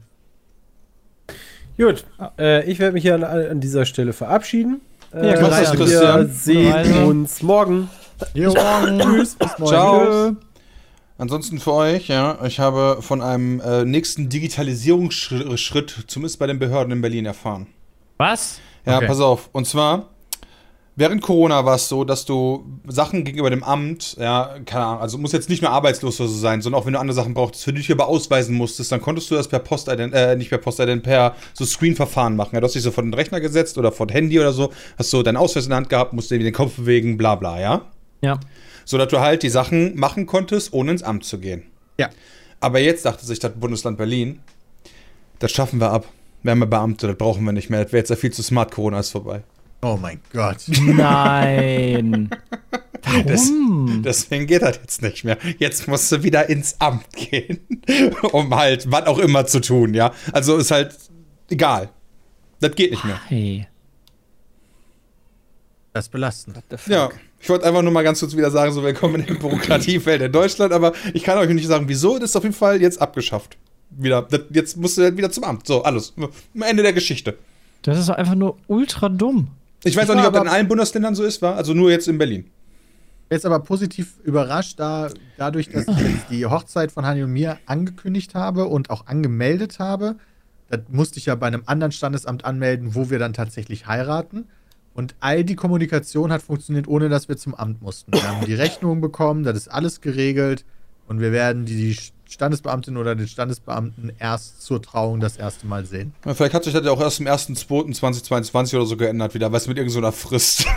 Gut, äh, ich werde mich hier an, an dieser Stelle verabschieden. Äh, Ja, mach's gut, Christian. Wir sehen uns morgen. Jo, tschüss, bis morgen. Ciao. Ansonsten für euch, ja, ich habe von einem äh, nächsten Digitalisierungsschritt, zumindest bei den Behörden in Berlin, erfahren. Was? Ja, Okay. pass auf. Und zwar, während Corona war es so, dass du Sachen gegenüber dem Amt, ja, keine Ahnung, also muss jetzt nicht nur arbeitslos so sein, sondern auch wenn du andere Sachen brauchtest, für die du dich aber ausweisen musstest, dann konntest du das per Postident, äh, nicht per Postident, per so Screen-Verfahren machen. Ja, du hast dich so vor den Rechner gesetzt oder vor das Handy oder so, hast so deinen Ausweis in der Hand gehabt, musst irgendwie den Kopf bewegen, bla bla, ja. Ja. So dass du halt die Sachen machen konntest, ohne ins Amt zu gehen. Ja. Aber jetzt dachte sich das Bundesland Berlin, das schaffen wir ab. Wir haben ja Beamte, das brauchen wir nicht mehr. Das wäre jetzt ja viel zu smart, Corona ist vorbei. Oh mein Gott. [laughs] Nein. Das, Warum? deswegen geht das jetzt nicht mehr. Jetzt musst du wieder ins Amt gehen, [laughs] um halt was auch immer zu tun, ja. Also ist halt egal. Das geht nicht mehr. Hey. Das ist belastend. The fuck? Ja, ich wollte einfach nur mal ganz kurz wieder sagen, so willkommen in der Bürokratiewelt in Deutschland, aber ich kann euch nicht sagen, wieso, das ist auf jeden Fall jetzt abgeschafft. Wieder, das, jetzt musst du halt wieder zum Amt. So, alles. Am Ende der Geschichte. Das ist doch einfach nur ultra dumm. Ich weiß Ich auch nicht, ob das in allen Bundesländern so ist, war. Also nur jetzt in Berlin. Jetzt aber positiv überrascht, da, dadurch, dass ich jetzt die Hochzeit von Hani und mir angekündigt habe und auch angemeldet habe. Das musste ich ja bei einem anderen Standesamt anmelden, wo wir dann tatsächlich heiraten. Und all die Kommunikation hat funktioniert, ohne dass wir zum Amt mussten. Wir haben die Rechnungen bekommen, das ist alles geregelt. Und wir werden die Standesbeamtin oder den Standesbeamten erst zur Trauung das erste Mal sehen. Ja, Vielleicht hat sich das ja auch erst am 1.2.2022 oder so geändert wieder, was mit irgendeiner Frist. [laughs]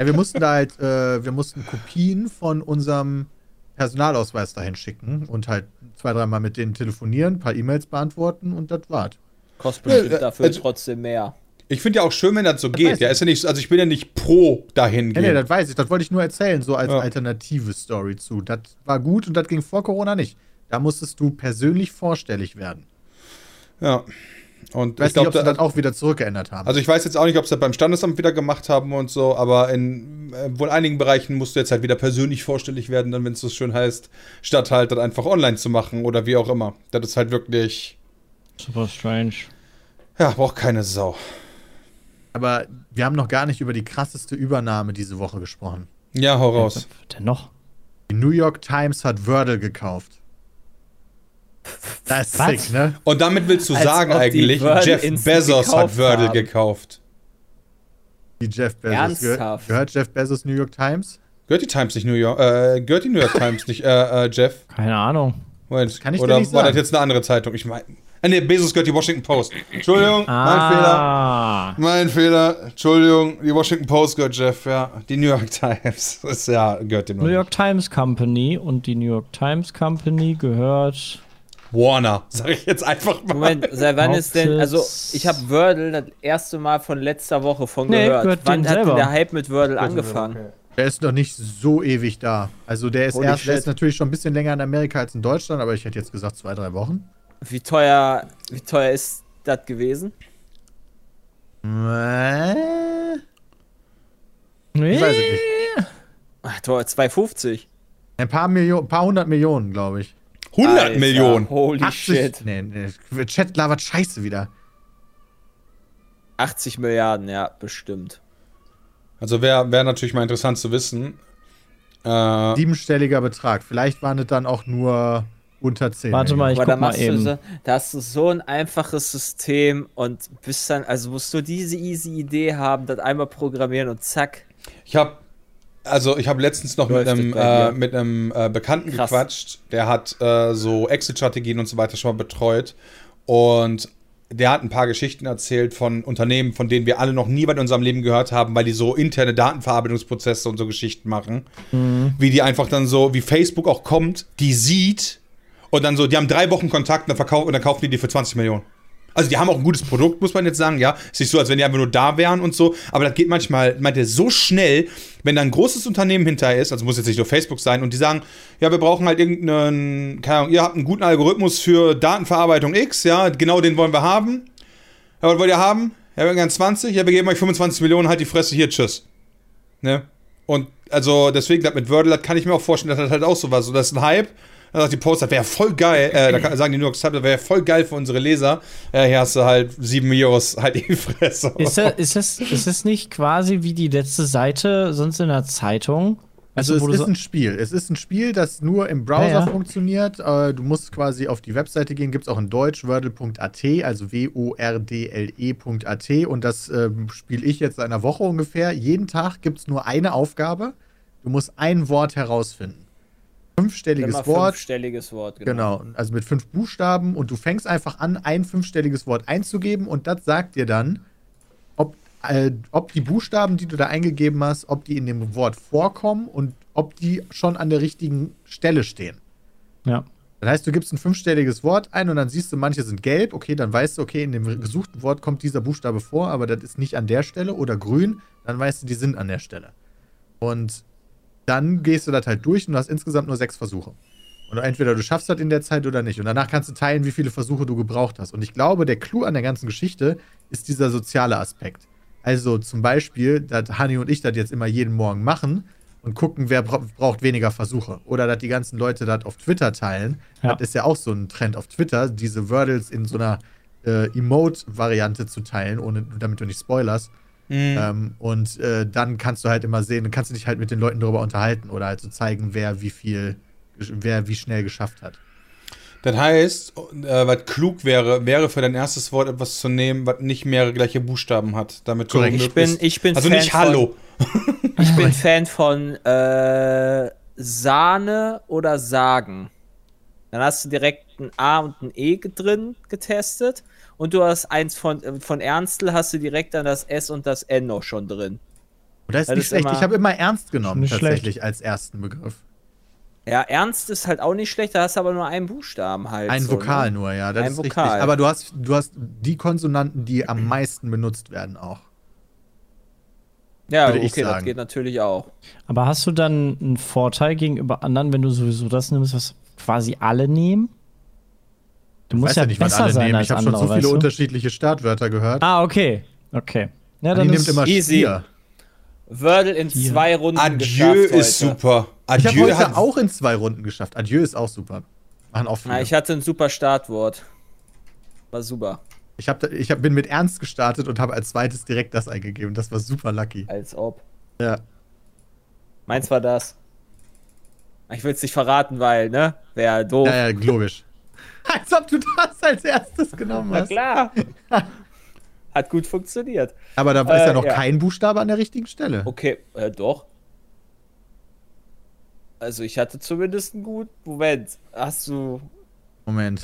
Ja, wir mussten da halt, äh, wir mussten Kopien von unserem Personalausweis dahin schicken und halt zwei, dreimal mit denen telefonieren, ein paar E-Mails beantworten und das war's. Kostet bestimmt Ja, dafür also- trotzdem mehr. Ich finde ja auch schön, wenn das so weiß geht. Ja, ist ja nicht, also ich bin ja nicht pro dahin Ja, gehen. nee, das weiß ich. Das wollte ich nur erzählen, so als Ja. alternative Story zu. Das war gut und das ging vor Corona nicht. Da musstest du persönlich vorstellig werden. ja. Und Ich weiß ich glaube, nicht, ob sie da, das auch wieder zurückgeändert haben. also ich weiß jetzt auch nicht, ob sie das beim Standesamt wieder gemacht haben und so, aber in äh, wohl einigen Bereichen musst du jetzt halt wieder persönlich vorstellig werden, dann wenn es so schön heißt, statt halt das einfach online zu machen oder wie auch immer. Das ist halt wirklich, Super strange. ja, braucht keine Sau. Aber wir haben noch gar nicht über die krasseste Übernahme diese Woche gesprochen. Ja, hau raus. Denn noch? Die New York Times hat Wordle gekauft. Das ist sick, ne? Und damit willst du Als sagen eigentlich, Jeff Bezos hat Wordle haben. gekauft. Die Jeff Bezos. Ernsthaft? gehört Jeff Bezos New York Times? Gehört die Times nicht New York, äh, gehört die New York Times nicht, äh, äh, Jeff? Keine Ahnung. Moment, kann ich dir oder nicht war das jetzt eine andere Zeitung? Ich meine, äh, nee, Bezos gehört die Washington Post. Entschuldigung, mein Fehler. Ah. Mein Fehler, Entschuldigung, die Washington Post gehört Jeff, ja. Die New York Times, [laughs] das ist ja, gehört dem New nicht. York Times Company und die New York Times Company gehört. Warner, sag ich jetzt einfach mal. Moment, seit wann ist denn, also ich habe Wordle das erste Mal von letzter Woche von Nee, gehört. gehört wann hat denn selber. der Hype mit Wordle angefangen? Der ist noch nicht so ewig da. Also der ist Holy erst, der ist natürlich schon ein bisschen länger in Amerika als in Deutschland, aber ich hätte jetzt gesagt zwei, drei Wochen. Wie teuer, wie teuer ist das gewesen? Nee. Ich weiß es nicht. Ach, teuer, 2,50. Ein paar Millionen, paar hundert Millionen, glaube ich. 100 Alter, Millionen. Holy 80, shit. Nee, nee, Chat labert scheiße wieder. 80 Milliarden, ja, bestimmt. Also wäre wär natürlich mal interessant zu wissen. Äh, Siebenstelliger Betrag. Vielleicht waren es dann auch nur unter 10. Warte mal, ich da guck mal du eben. so, da hast du so ein einfaches System und bist dann, also musst du diese easy Idee haben, das einmal programmieren und zack. Ich habe also ich habe letztens noch mit einem, bei äh, mit einem äh, Bekannten Krass. gequatscht, der hat äh, so Exit-Strategien und so weiter schon mal betreut und der hat ein paar Geschichten erzählt von Unternehmen, von denen wir alle noch nie in unserem Leben gehört haben, weil die so interne Datenverarbeitungsprozesse und so Geschichten machen. Wie die einfach dann so, wie Facebook auch kommt, die sieht und dann so, die haben drei Wochen Kontakt und dann, verkaufen, und dann kaufen die die für 20 Millionen. Also die haben auch ein gutes Produkt, muss man jetzt sagen, ja. Ist nicht so, als wenn die einfach nur da wären und so. Aber das geht manchmal, meint er, so schnell, wenn da ein großes Unternehmen hinterher ist, also muss jetzt nicht nur Facebook sein, und die sagen, ja, wir brauchen halt irgendeinen, keine Ahnung, ihr habt einen guten Algorithmus für Datenverarbeitung X, ja, genau den wollen wir haben. Ja, was wollt ihr haben? Ja, wir gern 20, ja, wir geben euch 25 Millionen, halt die Fresse hier, tschüss. Ne? Und also deswegen, das mit Wordle, das kann ich mir auch vorstellen, dass das halt auch so war. So, das ist ein Hype. Dann sagt die Post, das wäre voll geil. Äh, da kann, sagen die New York Times, das wäre voll geil für unsere Leser. Ja, hier hast du halt 7 Euros, halt die Fresse. Ist das, ist, das, ist das nicht quasi wie die letzte Seite sonst in der Zeitung? Also wo es ist so- ein Spiel. Es ist ein Spiel, das nur im Browser Ja, ja. funktioniert. Äh, du musst quasi auf die Webseite gehen, gibt es auch in Deutsch, wordle.at, also W-O-R-D-L-E.at. Und das ähm, spiele ich jetzt seit einer Woche ungefähr. Jeden Tag gibt es nur eine Aufgabe. Du musst ein Wort herausfinden. Fünfstelliges Wort. fünfstelliges Wort, Genau, also mit fünf Buchstaben und du fängst einfach an, ein fünfstelliges Wort einzugeben und das sagt dir dann, ob, äh, ob die Buchstaben, die du da eingegeben hast, ob die in dem Wort vorkommen und ob die schon an der richtigen Stelle stehen. Ja. Das heißt, du gibst ein fünfstelliges Wort ein und dann siehst du, manche sind gelb, okay, dann weißt du, okay, in dem gesuchten Wort kommt dieser Buchstabe vor, aber das ist nicht an der Stelle oder grün, dann weißt du, die sind an der Stelle. Und dann gehst du das halt durch und hast insgesamt nur sechs Versuche. Und entweder du schaffst das in der Zeit oder nicht. Und danach kannst du teilen, wie viele Versuche du gebraucht hast. Und ich glaube, der Clou an der ganzen Geschichte ist dieser soziale Aspekt. Also zum Beispiel, dass Hani und ich das jetzt immer jeden Morgen machen und gucken, wer bra braucht weniger Versuche. Oder dass die ganzen Leute das auf Twitter teilen. Ja. Das ist ja auch so ein Trend auf Twitter, diese Wordles in so einer äh, Emote-Variante zu teilen, ohne, damit du nicht spoilerst. Ähm, und äh, dann kannst du halt immer sehen, dann kannst du dich halt mit den Leuten darüber unterhalten oder halt so zeigen, wer wie viel, wer wie schnell geschafft hat. Das heißt, äh, was klug wäre, wäre für dein erstes Wort etwas zu nehmen, was nicht mehrere gleiche Buchstaben hat. Damit du Korrekt. Ich bin, ich bin also Fan nicht Hallo. Von, [laughs] ich bin Fan von äh, Sahne oder Sagen. Dann hast du direkt ein A und ein E drin getestet und du hast eins von, äh, von Ernstl, hast du direkt dann das S und das N noch schon drin. Und das ist Das nicht ist schlecht. Ich habe immer ernst genommen, Nicht tatsächlich, als ersten Begriff. Ja, Ernst ist halt auch nicht schlecht, da hast du aber nur einen Buchstaben halt. Ein so, Vokal ne? nur, ja. Das Ein ist Vokal. richtig. Aber du hast, du hast die Konsonanten, die am [clears throat] meisten benutzt werden, auch. Ja, würde okay, ich das geht natürlich auch. Aber hast du dann einen Vorteil gegenüber anderen, wenn du sowieso das nimmst, was quasi alle nehmen? Du musst ja, ja nicht, was besser alle sein nehmen. Ich habe schon so viele du? unterschiedliche Startwörter gehört. Ah, okay. Okay. Ja, die dann nimmt ist, immer easy. Stier. Wordle in Hier. zwei Runden Adieu geschafft ist heute. super. Ich habe Adieu heute hat auch in zwei Runden geschafft. Adieu ist auch super. Machen auch viele. Na, ich hatte ein super Startwort. War super. Ich, hab, ich hab, bin mit Ernst gestartet und habe als zweites direkt das eingegeben. Das war super lucky. Als ob. Ja. Meins war das. Ich will es nicht verraten, weil, ne? Wäre doof. Ja, ja, logisch. [laughs] Als ob du das als erstes genommen Na hast. klar. [laughs] Hat gut funktioniert. Aber da ist Äh, ja noch ja. kein Buchstabe an der richtigen Stelle. Okay, äh, doch. Also ich hatte zumindest einen guten Moment. Hast du. Moment.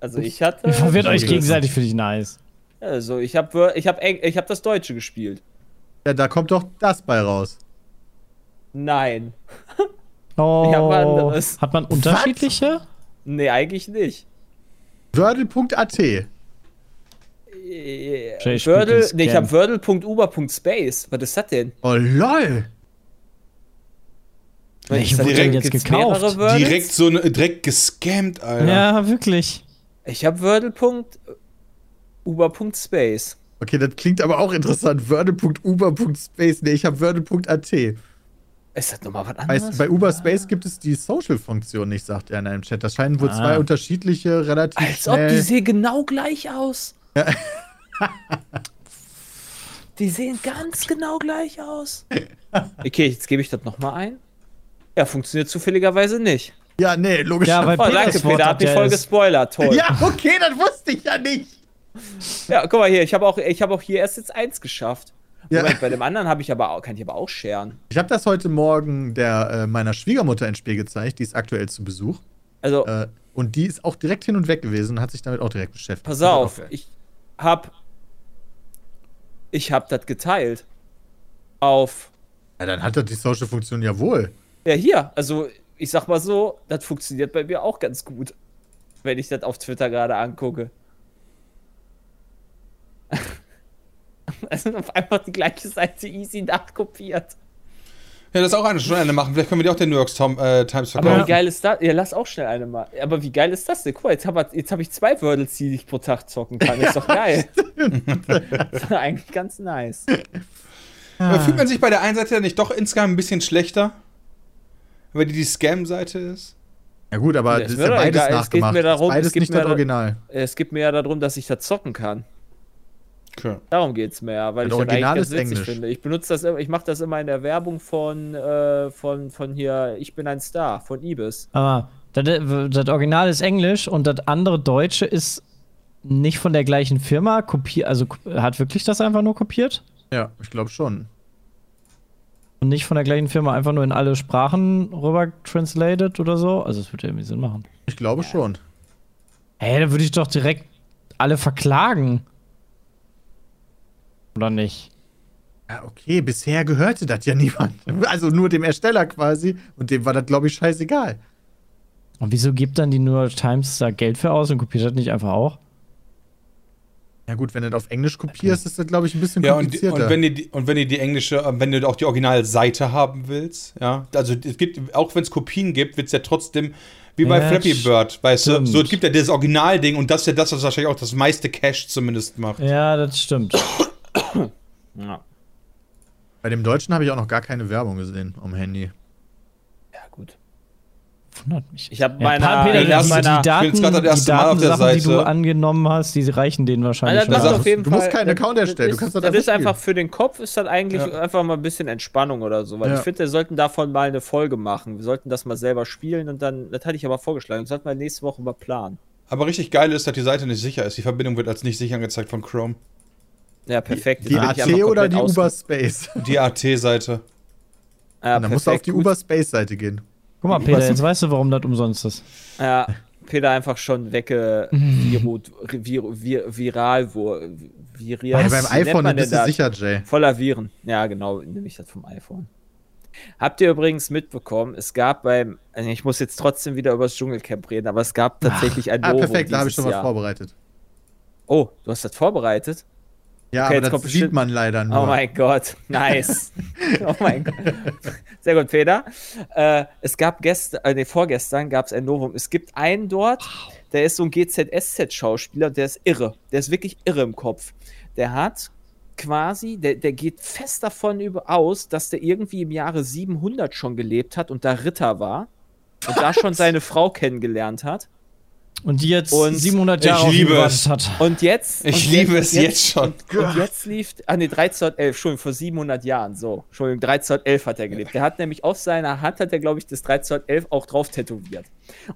Also ich hatte. [laughs] Ihr verwirrt euch gegenseitig, finde ich nice. Also ich habe ich hab, Eng- ich hab das Deutsche gespielt. Ja, da kommt doch das bei raus. Nein. Oh. Ja, aber anderes. Hat man unterschiedliche? Nee, eigentlich nicht. Wordle.at. Äh, Jay spielt Wordle, den nee, ich Scam. habe Wordle.uber.space. Was ist das denn? Oh, lol. Ist das wurde denn direkt- jetzt gekauft? mehrere Wordles? direkt so ne, direkt gescammt, Alter. Ja, wirklich. Ich habe Wordle.uber.space. Okay, das klingt aber auch interessant. Wordle.uber.space. Nee, ich habe Wordle.at. Ist das nochmal was Bei, anderes? bei Uberspace gibt es die Social-Funktion nicht, sagt er in einem Chat. Das scheinen wohl Ah. zwei unterschiedliche, relativ Als ob die sehen genau gleich aus. [laughs] die sehen ganz genau gleich aus. [laughs] Okay, jetzt gebe ich das nochmal ein. Ja, funktioniert zufälligerweise nicht. ja, nee, logisch. Ja, weil Oh, danke, Peter, hat ja voll ist- gespoilert. Toll. Ja. ja, okay, das wusste ich ja nicht. guck mal hier, ich habe auch, ich hab auch hier erst jetzt eins geschafft. Ja. Moment, bei dem anderen habe ich aber auch, kann ich aber auch scheren. Ich habe das heute Morgen der äh, meiner Schwiegermutter ins Spiel gezeigt. Die ist aktuell zu Besuch. Also, Äh, und die ist auch direkt hin und weg gewesen und hat sich damit auch direkt beschäftigt. pass auf, ich hab, ich hab das geteilt. Auf, Ja, dann hat das die Social-Funktion ja wohl. ja hier, also ich sag mal so, das funktioniert bei mir auch ganz gut, wenn ich das auf Twitter gerade angucke. [laughs] [laughs] Also auf einfach die gleiche Seite easy nachkopiert. Ja, das ist auch eine schon eine machen. Vielleicht können wir die auch der New York Tom, äh, Times Aber verkaufen. wie geil ist das? Ja, lass auch schnell eine mal. Aber wie geil ist das denn? Guck mal, jetzt habe jetzt hab ich zwei Wordles, die ich pro Tag zocken kann. Ist doch geil. das [laughs] ist [laughs] eigentlich ganz nice. Aber Fühlt man sich bei der einen Seite nicht doch insgesamt ein bisschen schlechter? Weil die die Scam-Seite ist? Ja gut, aber Ja, das es ist wird ja beides egal, es geht nachgemacht. mir darum, ist beides es geht nicht mir das da- Original. Es geht mir ja darum, dass ich das zocken kann. Okay. Darum geht's mehr, weil Das ich das eigentlich Original ganz ist witzig Englisch. finde. Ich benutze das, immer- ich mache das immer in der Werbung von, äh, von, von hier, ich bin ein Star, von Ibis. Aber das, das Original ist Englisch und das andere Deutsche ist nicht von der gleichen Firma. Kopier, also hat wirklich das einfach nur kopiert? Ja, ich glaube schon. Und nicht von der gleichen Firma einfach nur in alle Sprachen rüber translated oder so? Also, es würde ja irgendwie Sinn machen. Ich glaube schon. Hä, da würde ich doch direkt alle verklagen. Oder nicht? Ja, okay, bisher gehörte das ja [laughs] niemand. Also nur dem Ersteller quasi. Und dem war das, glaube ich, scheißegal. Und wieso gibt dann die New York Times da Geld für aus und kopiert das nicht einfach auch? Ja gut, wenn du das auf Englisch kopierst, ist das, glaube ich, ein bisschen Ja, und, komplizierter. und wenn du die, und wenn du die englische, äh, wenn du auch die Originalseite haben willst, ja, also es gibt, auch wenn es Kopien gibt, wird es ja trotzdem, wie bei Ja, Flappy Bird, weißt du, stimmt. so, es gibt ja das Originalding und das ist ja das, was wahrscheinlich auch das meiste Cash zumindest macht. Ja, das stimmt. Ja, Bei dem Deutschen habe ich auch noch gar keine Werbung gesehen am Handy. ja gut. wundert mich. Ich habe Ja, meiner, Pa- Peter, die, meiner jetzt gerade das Daten, die erste Mal auf der Datensachen, die du Seite. angenommen hast, die reichen denen wahrscheinlich. Alter, das schon. ist auf jeden Du musst Fall, keinen Account erstellen, du das kannst ist, das das ist einfach einfach für den Kopf, ist das eigentlich Ja. einfach mal ein bisschen Entspannung oder so. Weil Ja. ich finde, wir sollten davon mal eine Folge machen. Wir sollten das mal selber spielen und dann, das hatte ich aber vorgeschlagen, das sollten wir nächste Woche mal planen. Aber richtig geil ist, dass die Seite nicht sicher ist. Die Verbindung wird als nicht sicher angezeigt von Chrome. Ja, perfekt. Die AT oder die Uberspace? Die AT-Seite. Ja, dann musst du auf perfekt, die. Uberspace-Seite gehen. Guck mal, Peter, jetzt weißt du, warum das umsonst ist. Ja, Peter einfach schon wegge viru, vir, vir, viral, wo, viral. Beim iPhone bist denn du das? sicher, Jay. Voller Viren. Ja, genau, nehme ich das vom iPhone. Habt ihr übrigens mitbekommen, es gab beim, also ich muss jetzt trotzdem wieder über das Dschungelcamp reden, aber es gab tatsächlich ein Ah, Novum perfekt, da habe ich dieses schon was Jahr. vorbereitet. Oh, du hast das vorbereitet? Ja, Okay, jetzt aber das sieht bestimmt- man leider nur. Oh mein Gott, nice. [laughs] oh mein Gott. Sehr gut, Peter. Äh, es gab gestern, äh, nee, vorgestern gab es ein Novum. Es gibt einen dort, der ist so ein GZSZ-Schauspieler, der ist irre. Der ist wirklich irre im Kopf. Der hat quasi, der, der geht fest davon über aus, dass der irgendwie im Jahre 700 schon gelebt hat und da Ritter war und da schon seine Frau kennengelernt hat. Und die jetzt Und 700 ich Jahre ihn liebe es. hat. Und jetzt. Ich und liebe es jetzt schon. Und jetzt lief, ah ne, 1311, Entschuldigung, vor 700 Jahren, so. Entschuldigung, 1311 hat er gelebt. Der hat nämlich auf seiner Hand, hat er, glaube ich, das 1311 auch drauf tätowiert.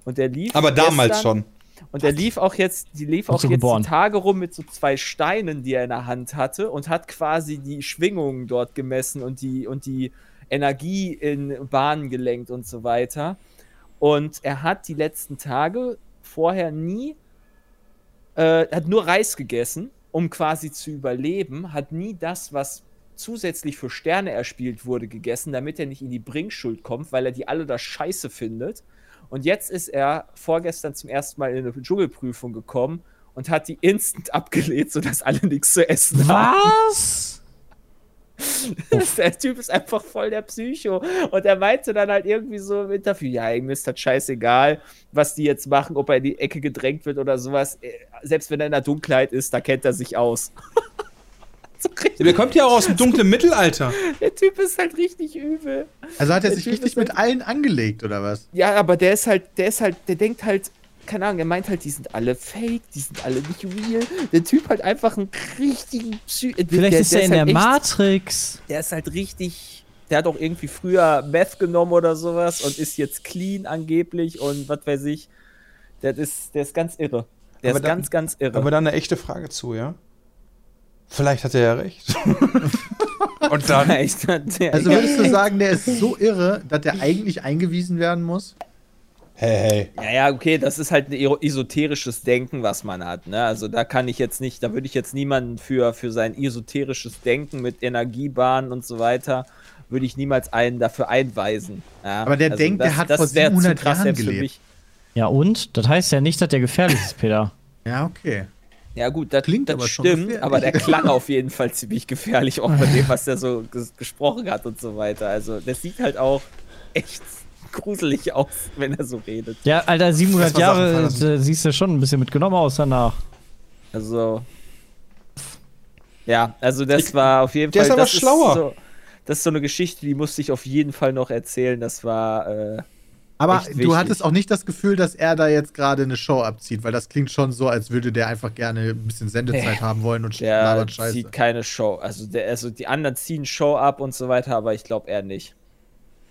Und der lief. Aber damals gestern- schon. Und der lief auch jetzt, die lief auch so jetzt geboren. die Tage rum mit so zwei Steinen, die er in der Hand hatte und hat quasi die Schwingungen dort gemessen und die, und die Energie in Bahnen gelenkt und so weiter. Und er hat die letzten Tage vorher nie, äh, hat nur Reis gegessen, um quasi zu überleben, hat nie das, was zusätzlich für Sterne erspielt wurde, gegessen, damit er nicht in die Bringschuld kommt, weil er die alle da scheiße findet. Und jetzt ist er vorgestern zum ersten Mal in eine Dschungelprüfung gekommen und hat die instant abgelehnt, sodass alle nichts zu essen haben. Was? [laughs] Der Typ ist einfach voll der Psycho. Und er meinte dann halt irgendwie so im Interview, ja, ihm ist das scheißegal, was die jetzt machen, ob er in die Ecke gedrängt wird oder sowas. Äh, Selbst wenn er in der Dunkelheit ist, da kennt er sich aus. [laughs] so Der kommt ja auch aus dem dunklen Mittelalter. der Typ ist halt richtig übel. Also hat er Der sich Typ richtig ist mit allen angelegt, oder was? Ja, aber der ist halt, der ist halt, der denkt halt, keine Ahnung, er meint halt, die sind alle fake, die sind alle nicht real. Der Typ hat einfach einen richtigen Psy Vielleicht der, ist er in der halt echt- Matrix. Der ist halt richtig. Der hat auch irgendwie früher Meth genommen oder sowas und ist jetzt clean angeblich und was weiß ich. Der ist, der ist ganz irre. Der Aber ist da- ganz, ganz irre. Aber dann eine echte Frage zu, ja? Vielleicht hat er ja recht. [laughs] Und dann. Der, Also würdest du sagen, der ist so irre, dass der eigentlich eingewiesen werden muss? Hey, hey. Ja, ja, okay, das ist halt ein esoterisches Denken, was man hat. Ne? Also da kann ich jetzt nicht, da würde ich jetzt niemanden für, für sein esoterisches Denken mit Energiebahnen und so weiter, würde ich niemals einen dafür einweisen. Ja? Also Aber der denkt, der hat vor wär zu 700 Jahren gelebt. mich. Ja, und? Das heißt ja nicht, dass der gefährlich ist, Peter. Ja, okay. Ja, gut, das, Klingt das aber stimmt, aber der klang auf jeden Fall ziemlich gefährlich, auch bei dem, was der so ges gesprochen hat und so weiter. Also, der sieht halt auch echt [laughs] gruselig aus, wenn er so redet. Ja, Alter, 700 Erst mal Sachen Jahre äh, siehst du schon ein bisschen mitgenommen aus danach. Also. Ja, also das Ich- war auf jeden der Fall. ist aber das schlauer. so, das ist so eine Geschichte, die musste ich auf jeden Fall noch erzählen. Das war. Äh, Aber Echt du hattest auch nicht das Gefühl, dass er da jetzt gerade eine Show abzieht, weil das klingt schon so, als würde der einfach gerne ein bisschen Sendezeit Nee. haben wollen und der labert Scheiße. zieht keine Show. Also, der, also die anderen ziehen Show ab und so weiter, aber ich glaube er nicht.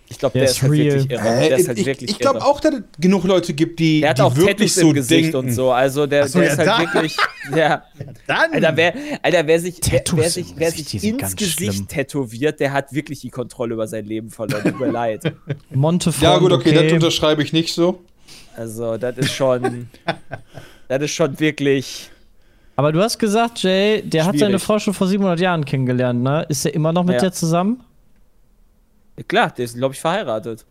Ich glaube, Der der, ist ist halt real. wirklich irre. Hä? Der ist halt ich wirklich ich glaube auch, dass es genug Leute gibt, die, Der hat die auch wirklich Tattoos so im Gesicht denken. und so. Also der, so, der ja, ist halt da. wirklich. [laughs] Ja. Dann! Alter, wer, Alter, wer sich, wer, wer Tattoos sich, wer sich ins Gesicht schlimm. tätowiert, der hat wirklich die Kontrolle über sein Leben verloren. Tut mir leid. [laughs] Montefond, Ja, gut, okay, das unterschreibe ich nicht so. Also, das ist schon. [laughs] das ist schon wirklich. Aber du hast gesagt, Jay, der hat seine Schwierig. Frau schon vor 700 Jahren kennengelernt, ne? Ist er immer noch mit Ja. der zusammen? Ja, klar, der ist, glaube ich, verheiratet.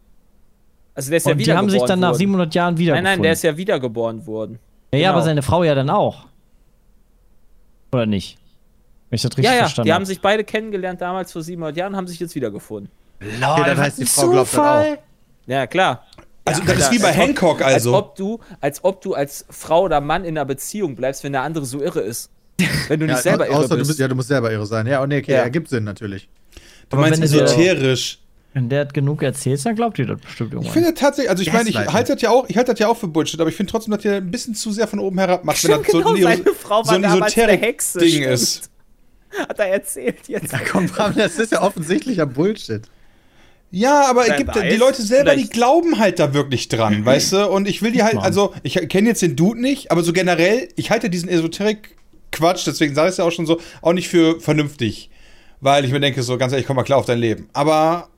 Also, der ist ja Und die haben sich wiedergeboren dann nach worden. 700 Jahren wieder Nein, nein, der ist ja wiedergeboren worden. ja, ja, genau. aber seine Frau ja dann auch. Oder nicht? Wenn ich das richtig Ja, ja, verstanden die haben habe. sich beide kennengelernt damals vor 700 Jahren, haben sich jetzt wiedergefunden. okay, dann heißt die Frau glaubt das auch. Ja, klar. Also, Ja, das ist wie bei als ob- Hancock, also. Als ob, du, als ob du als Frau oder Mann in einer Beziehung bleibst, wenn der andere so irre ist. Wenn du [laughs] nicht Ja, selber irre außer bist. Du bist. Ja, du musst selber irre sein. Ja, und nee, okay, Ja. ergibt Sinn natürlich. Du Aber meinst wenn du dir- esoterisch. Wenn der hat genug erzählt, dann glaubt ihr das bestimmt Ich irgendwann. finde tatsächlich, also ich meine, ich halte das ja auch, ich halte das ja auch für Bullshit, aber ich finde trotzdem, dass ihr ein bisschen zu sehr von oben herab macht, wenn das so, genau, ein- seine Frau so war ein damals eine Esoterik-Ding Hexe, stimmt. ist. Hat er erzählt jetzt. Ja, komm, Bram, das ist ja offensichtlicher Bullshit. Ja, aber gibt, die Leute selber, die vielleicht- glauben halt da wirklich dran, weißt du? Und ich will die halt, also ich kenne jetzt den Dude nicht, aber so generell, ich halte diesen Esoterik-Quatsch, deswegen sage ich es ja auch schon so, auch nicht für vernünftig. Weil ich mir denke, so ganz ehrlich, komm mal klar auf dein Leben. Aber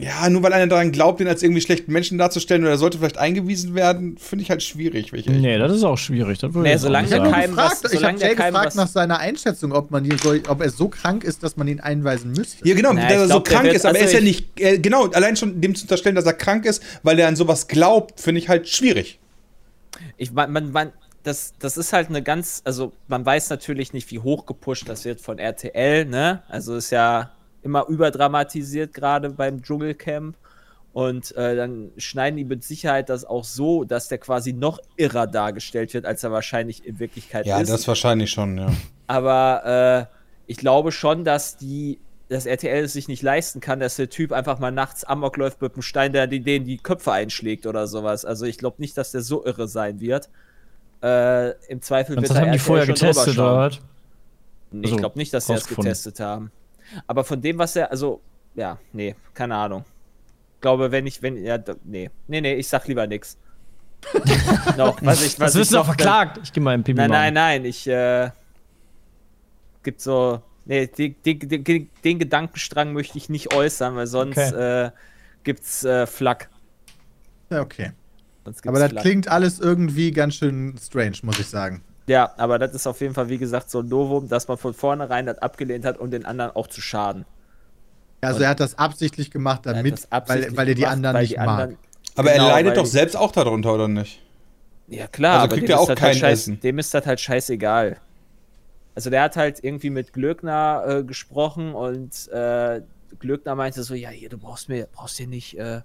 ja, nur weil einer daran glaubt, den als irgendwie schlechten Menschen darzustellen oder er sollte vielleicht eingewiesen werden, finde ich halt schwierig. ehrlich Nee, das ist auch schwierig. Das Nee, solange nicht Ich habe der keinem gefragt, was- ich habe der Jay gefragt nach seiner Einschätzung, ob, man ihn so, ob er so krank ist, dass man ihn einweisen müsste. Ja, genau, Na, dass er so glaub, krank wird- ist, aber er also ist ja ich- nicht, äh, genau, allein schon dem zu unterstellen, dass er krank ist, weil er an sowas glaubt, finde ich halt schwierig. Ich, man, man, man, das, das ist halt eine ganz, also man weiß natürlich nicht, wie hoch gepusht das wird von RTL, ne? Also ist ja immer überdramatisiert gerade beim Dschungelcamp. Und äh, dann schneiden die mit Sicherheit das auch so, dass der quasi noch irrer dargestellt wird, als er wahrscheinlich in Wirklichkeit Ja, ist. das wahrscheinlich schon, ja. Aber äh, ich glaube schon, dass die das RTL es sich nicht leisten kann, dass der Typ einfach mal nachts Amok läuft mit einem Stein, der die- denen die Köpfe einschlägt oder sowas. Also ich glaube nicht, dass der so irre sein wird. Äh, Im Zweifel Und wird das da haben die RTL vorher schon getestet, oder? Nee, Also, ich glaube nicht, dass sie das getestet haben. Aber von dem, was er, also, ja, nee, keine Ahnung. Ich glaube, wenn ich, wenn, ja, nee, nee, nee, ich sag lieber nix. [laughs] noch, was ich, was Das wirst du doch verklagt. Ich gehe mal im Pipi Nein, nein, nein, ich, äh, gibt so, nee, den, den, den, den Gedankenstrang möchte ich nicht äußern, weil sonst Okay. äh, gibt's äh, Flack. Ja, okay. Aber das Flack. klingt alles irgendwie ganz schön strange, muss ich sagen. Ja, aber das ist auf jeden Fall, wie gesagt, so ein Novum, dass man von vornherein das abgelehnt hat, um den anderen auch zu schaden. Also er hat das absichtlich gemacht, damit, absichtlich weil, weil er die gemacht, anderen nicht die mag. anderen- Aber Genau, er leidet doch selbst auch darunter, oder nicht? Ja, klar, Also aber kriegt dem er ist auch das kein halt scheiß, Essen. Dem ist das halt scheißegal. Also der hat halt irgendwie mit Glöckner äh, gesprochen und äh, Glöckner meinte so, ja, hier, du brauchst mir, brauchst dir nicht äh,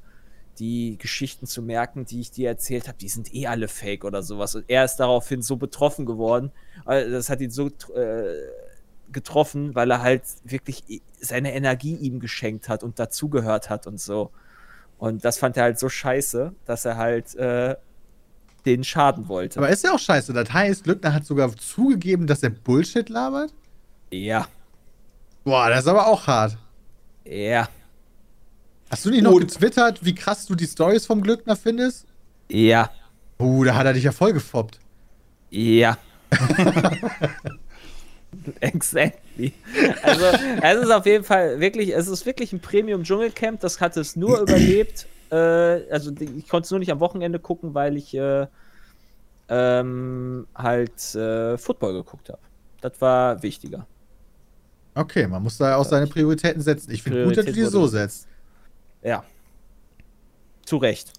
die Geschichten zu merken, die ich dir erzählt habe, die sind eh alle fake oder sowas. Und er ist daraufhin so betroffen geworden. äh, Das hat ihn so äh, getroffen, weil er halt wirklich seine Energie ihm geschenkt hat und dazugehört hat und so. Und das fand er halt so scheiße, dass er halt äh, den schaden wollte. Aber ist ja auch scheiße. Das heißt, Lückner hat sogar zugegeben, dass er Bullshit labert? Ja, Boah, das ist aber auch hart. ja, Hast du nicht noch Und- getwittert, wie krass du die Stories vom Glückner findest? ja, Uh, da hat er dich ja voll gefoppt. ja. [laughs] exactly. Also, es ist auf jeden Fall wirklich, es ist wirklich ein Premium-Dschungelcamp. Das hat es nur überlebt. [clears throat] Äh, also, ich konnte es nur nicht am Wochenende gucken, weil ich äh, ähm, halt äh, Football geguckt habe. Das war wichtiger. Okay, man muss da auch seine Prioritäten setzen. Ich finde gut, dass du die so setzt. Ja. Zu Recht.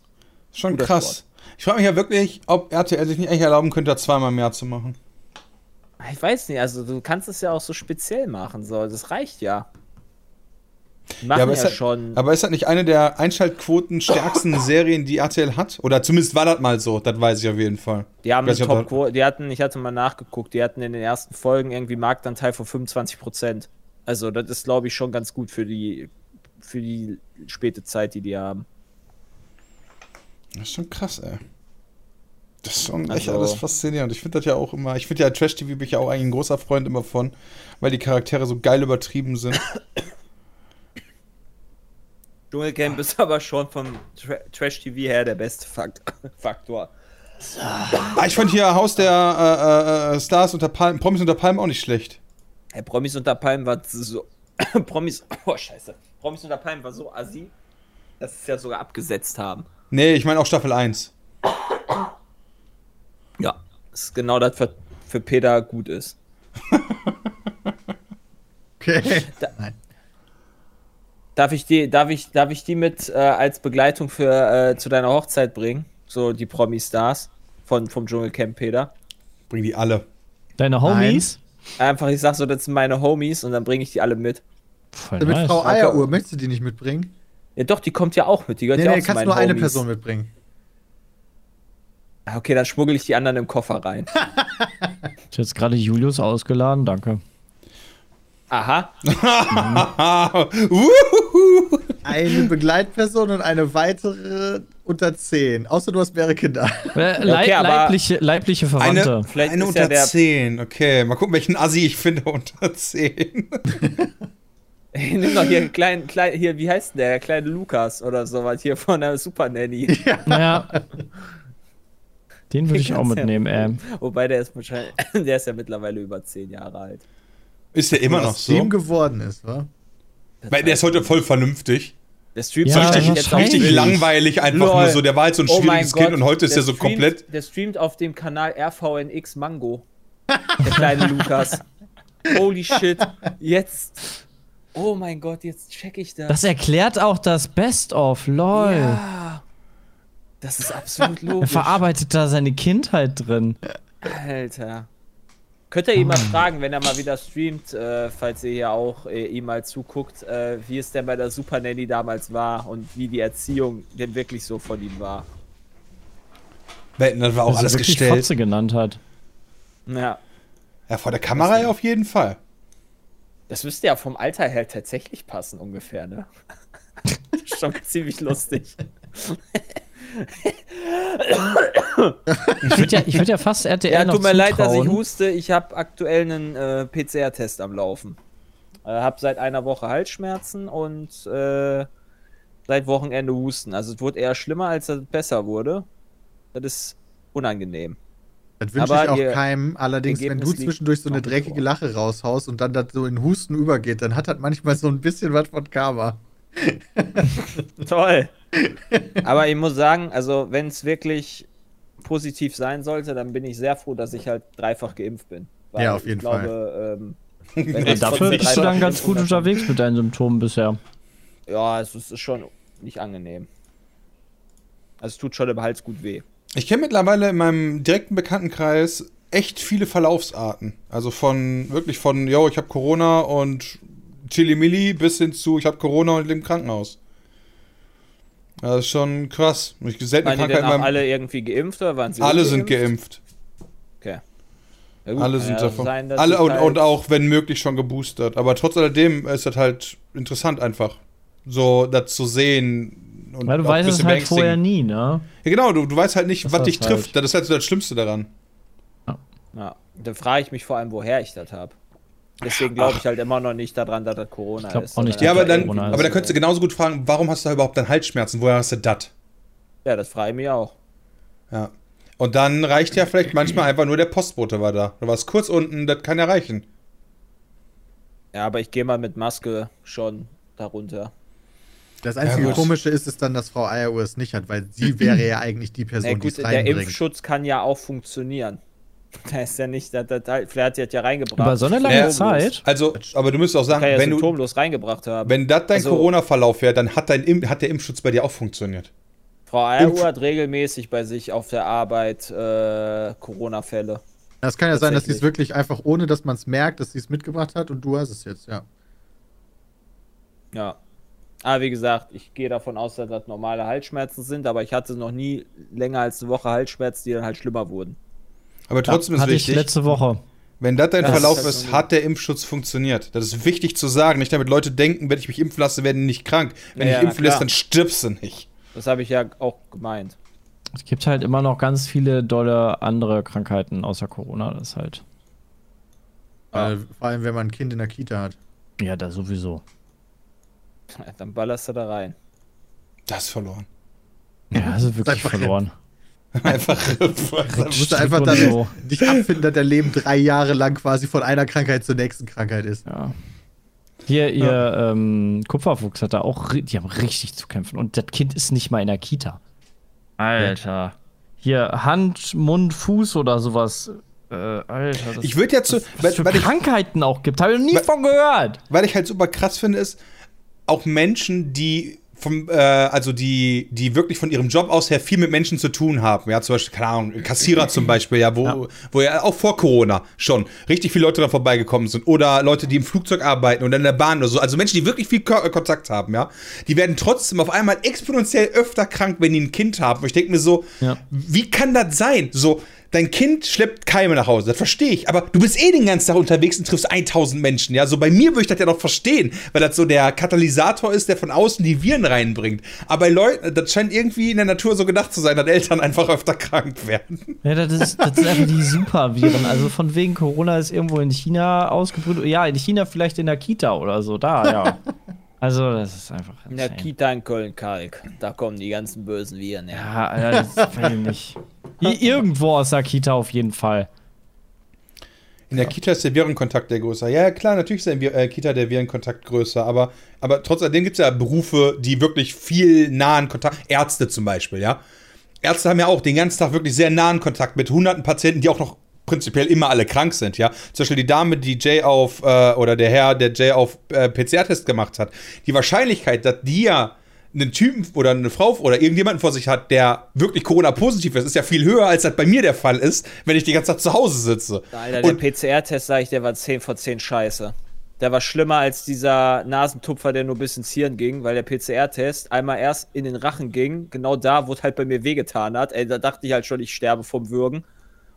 Schon Guter krass. Sport. Ich frage mich ja wirklich, ob RTL sich nicht eigentlich erlauben könnte, da zweimal mehr zu machen. Ich weiß nicht, also du kannst es ja auch so speziell machen, so. Das reicht ja. Die machen ja, aber, ist das, schon. aber ist das nicht eine der Einschaltquoten stärksten [laughs] Serien, die RTL hat? Oder zumindest war das mal so, das weiß ich auf jeden Fall. Die haben ich, Top die hatten, ich hatte mal nachgeguckt, die hatten in den ersten Folgen irgendwie Marktanteil von 25 Prozent. Also das ist, glaube ich, schon ganz gut für die für die späte Zeit, die die haben. Das ist schon krass, ey. Das ist schon echt Also- alles faszinierend. Ich finde das ja auch immer, ich finde ja Trash-TV bin ich ja auch eigentlich ein großer Freund immer von, weil die Charaktere so geil übertrieben sind. [coughs] Dschungelcamp ist aber schon vom Tra Trash-TV her der beste Fakt [coughs] Faktor. Ah, ich fand hier Haus der äh, äh, Stars unter Palmen, Promis unter Palmen auch nicht schlecht. Hey, Promis unter Palmen war so. [coughs] Promis. Oh, scheiße. Promis unter Palmen war so assi, dass sie es ja sogar abgesetzt haben. Nee, ich meine auch Staffel 1. Ja. Das ist genau das, was für Peter gut ist. [laughs] Okay. Da- Nein. Darf ich die, darf ich, darf ich die mit äh, als Begleitung für äh, zu deiner Hochzeit bringen? So die Promi-Stars von, vom Dschungelcamp Peter. Bring die alle. Deine Homies? Einfach, ich sag so, das sind meine Homies und dann bringe ich die alle mit. Voll Mit nice. Frau Eieruhr, möchtest du die nicht mitbringen? Ja, doch, die kommt ja auch mit. Die gehört Nee, ja nee, auch zu kannst nur eine Homies. Person mitbringen. Ah, Okay, dann schmuggel ich die anderen im Koffer rein. [laughs] Ich jetzt gerade Julius ausgeladen, danke. Aha. Ah, [laughs] uhuhu. [laughs] eine Begleitperson und eine weitere unter 10. Außer du hast mehrere Kinder. Äh, Leib, Okay, aber- leibliche, leibliche Verwandte. Eine, Vielleicht eine ist ja unter der- 10. Okay, mal gucken, welchen Assi ich finde unter 10. [laughs] Nimm doch hier einen kleinen, kleinen, hier, wie heißt denn der? Der kleine Lukas oder sowas hier von der Super Nanny. [laughs] Naja. Den würde ich auch du ja- mitnehmen, ey. Wobei der ist wahrscheinlich, [laughs] der ist ja mittlerweile über 10 Jahre alt. Ist der immer noch Was dem so? geworden ist, wa? Weil der ist heute voll vernünftig. Der streamt Ja, das richtig Richtig langweilig, einfach Lol. nur so. Der war halt so ein Oh schwieriges Kind Gott, und heute ist der er so streamt- komplett. Der streamt auf dem Kanal RVNX Mango. Der kleine Lukas. Holy shit. Jetzt. Oh mein Gott, jetzt check ich das. Das erklärt auch das Best-of, lol. ja. Das ist absolut [laughs] Er logisch. verarbeitet da seine Kindheit drin. Alter. Könnt ihr ihn mal fragen, wenn er mal wieder streamt, äh, falls ihr hier auch äh, ihm mal zuguckt, äh, wie es denn bei der Super Nanny damals war und wie die Erziehung denn wirklich so von ihm war. Wetten, das war auch Dass er alles wirklich gestellt. Fotze genannt hat. Ja. Ja, vor der Kamera ja auf jeden Fall. Das müsste ja vom Alter her tatsächlich passen, ungefähr, ne? [laughs] Schon ziemlich lustig. Ich würde ja, ich würd ja fast RTL Ja, noch tut mir leid, dass ich zutrauen. huste. Ich habe aktuell einen äh, PCR-Test am Laufen. Äh, hab seit einer Woche Halsschmerzen und äh, seit Wochenende Husten. Also es wurde eher schlimmer, als es besser wurde. Das ist unangenehm. Das wünsche ich auch ihr keinem. Allerdings, wenn du zwischendurch so eine dreckige vor. Lache raushaust und dann das so in Husten übergeht, dann hat das manchmal so ein bisschen was von Karma. [laughs] Toll. Aber ich muss sagen, also wenn es wirklich positiv sein sollte, dann bin ich sehr froh, dass ich halt dreifach geimpft bin. Weil Ja, auf jeden ich glaube, Ähm, wenn Ja, dafür bist du dann ganz gut unterwegs mit deinen Symptomen bisher. Ja, es ist, ist schon nicht angenehm. Also es tut schon im Hals gut weh. Ich kenne mittlerweile in meinem direkten Bekanntenkreis echt viele Verlaufsarten. Also von wirklich von, yo, ich habe Corona und Chili-Milli bis hin zu, ich habe Corona und lebe im Krankenhaus. Das ist schon krass. Ich selten Waren die denn auch alle irgendwie geimpft oder waren sie alle sind ungeimpft? geimpft. Okay. Ja, gut, Alle sind ja davon. sein, alle und, halt- und auch, wenn möglich, schon geboostert. Aber trotz alledem ist das halt interessant einfach. So, das zu sehen. Und Weil du weißt es halt vorher nie, ne? Ja, genau, du, du weißt halt nicht, Das was dich halt. trifft. Das ist halt so das Schlimmste daran. Ja, dann frage ich mich vor allem, woher ich das habe. Deswegen glaube ich halt immer noch nicht daran, dass das Corona Ich glaub ist. auch nicht, Ja, aber Ja, dann, Corona aber dann so. könntest du genauso gut fragen, warum hast du da überhaupt dann Halsschmerzen? Woher hast du das? Ja, das frage ich mich auch. Ja. Und dann reicht ja vielleicht manchmal einfach nur der Postbote war da. Du warst kurz unten, das kann ja reichen. Ja, aber ich gehe mal mit Maske schon darunter. Das einzige gut. Komische ist es dann, dass Frau Eieruhr es nicht hat, weil sie wäre ja [clears throat] eigentlich die Person, die gut, es der. Impfschutz kann ja auch funktionieren. [laughs] Da ist ja nicht, das, das, vielleicht hat die das ja reingebracht. Über so eine lange Ja, Zeit. Also, aber du müsstest auch sagen, Kann ja wenn, du, symptomlos reingebracht haben. wenn das dein Also- Corona-Verlauf wäre, dann hat, dein, hat der Impfschutz bei dir auch funktioniert. Frau Eieruhr hat regelmäßig bei sich auf der Arbeit äh, Corona-Fälle. Das kann ja sein, dass sie es wirklich einfach, ohne dass man es merkt, dass sie es mitgebracht hat und du hast es jetzt, ja. Ja. Aber wie gesagt, ich gehe davon aus, dass das normale Halsschmerzen sind, aber ich hatte noch nie länger als eine Woche Halsschmerzen, die dann halt schlimmer wurden. Aber trotzdem ist Hatte ich wichtig, letzte Woche. wenn das dein Ja, Verlauf das ist ist, halt hat der Impfschutz funktioniert. Das ist wichtig zu sagen. Nicht damit Leute denken, wenn ich mich impfen lasse, werden die nicht krank. Wenn Ja, ich ja, impfen lässt, dann stirbst du nicht. Das habe ich ja auch gemeint. Es gibt halt immer noch ganz viele dolle andere Krankheiten außer Corona. Das ist halt. Weil, vor allem, wenn man ein Kind in der Kita hat. Ja, da sowieso. Ja, [laughs] Dann ballerst du da rein. Das ist verloren. Ja, also wirklich Einfach verloren. [laughs] Einfach. [laughs] Da musst du einfach damit so. dich abfinden, dass dein Leben drei Jahre lang quasi von einer Krankheit zur nächsten Krankheit ist. Ja. Hier, ihr ähm, Kupferfuchs hat da auch, die haben richtig zu kämpfen. Und das Kind ist nicht mal in der Kita. Alter. Hier, Hand, Mund, Fuß oder sowas. Äh, Alter. Das, ich würde ja zu. was Weil, es für weil, ich, Krankheiten auch gibt. Habe ich noch nie Weil- von gehört. weil ich halt super krass finde, ist, auch Menschen, die vom, äh, also die, die wirklich von ihrem Job aus her viel mit Menschen zu tun haben. Ja, zum Beispiel, keine Ahnung, Kassierer zum Beispiel, ja, wo Ja. wo ja auch vor Corona schon richtig viele Leute da vorbeigekommen sind. Oder Leute, die im Flugzeug arbeiten oder in der Bahn oder so. Also Menschen, die wirklich viel Ko äh, Kontakt haben, ja. Die werden trotzdem auf einmal exponentiell öfter krank, wenn die ein Kind haben. Und ich denke mir so, Ja. wie kann das sein? So, dein Kind schleppt Keime nach Hause, das verstehe ich, aber du bist eh den ganzen Tag unterwegs und triffst 1000 Menschen, ja, so bei mir würde ich das ja noch verstehen, weil das so der Katalysator ist, der von außen die Viren reinbringt, aber bei Leuten, das scheint irgendwie in der Natur so gedacht zu sein, dass Eltern einfach öfter krank werden. Ja, das ist, das sind einfach die Superviren. Also von wegen Corona ist irgendwo in China ausgebrütet. Ja, in China vielleicht in der Kita oder so, da, ja. [laughs] Also, das ist einfach. In der insane. Kita in Köln-Kalk. Da kommen die ganzen bösen Viren her. Ja, Alter, das weiß ich nicht. Irgendwo aus der Kita auf jeden Fall. In der Kita ist der Virenkontakt der größer. Ja, ja, klar, natürlich ist in der äh, Kita der Virenkontakt größer, aber, aber trotzdem gibt es ja Berufe, die wirklich viel nahen Kontakt, Ärzte zum Beispiel, ja. Ärzte haben ja auch den ganzen Tag wirklich sehr nahen Kontakt mit hunderten Patienten, die auch noch prinzipiell immer alle krank sind, ja. Zum Beispiel die Dame, die Jay auf, äh, oder der Herr, der Jay auf äh, PCR-Test gemacht hat. Die Wahrscheinlichkeit, dass die ja einen Typen oder eine Frau oder irgendjemanden vor sich hat, der wirklich Corona-positiv ist, ist ja viel höher, als das bei mir der Fall ist, wenn ich die ganze Zeit zu Hause sitze. Alter, Und- der PCR-Test, sag ich, der war 10 von 10 scheiße. Der war schlimmer als dieser Nasentupfer, der nur bis ins Hirn ging, weil der PCR-Test einmal erst in den Rachen ging, genau da, wo es halt bei mir wehgetan hat. Ey, da dachte ich halt schon, ich sterbe vom Würgen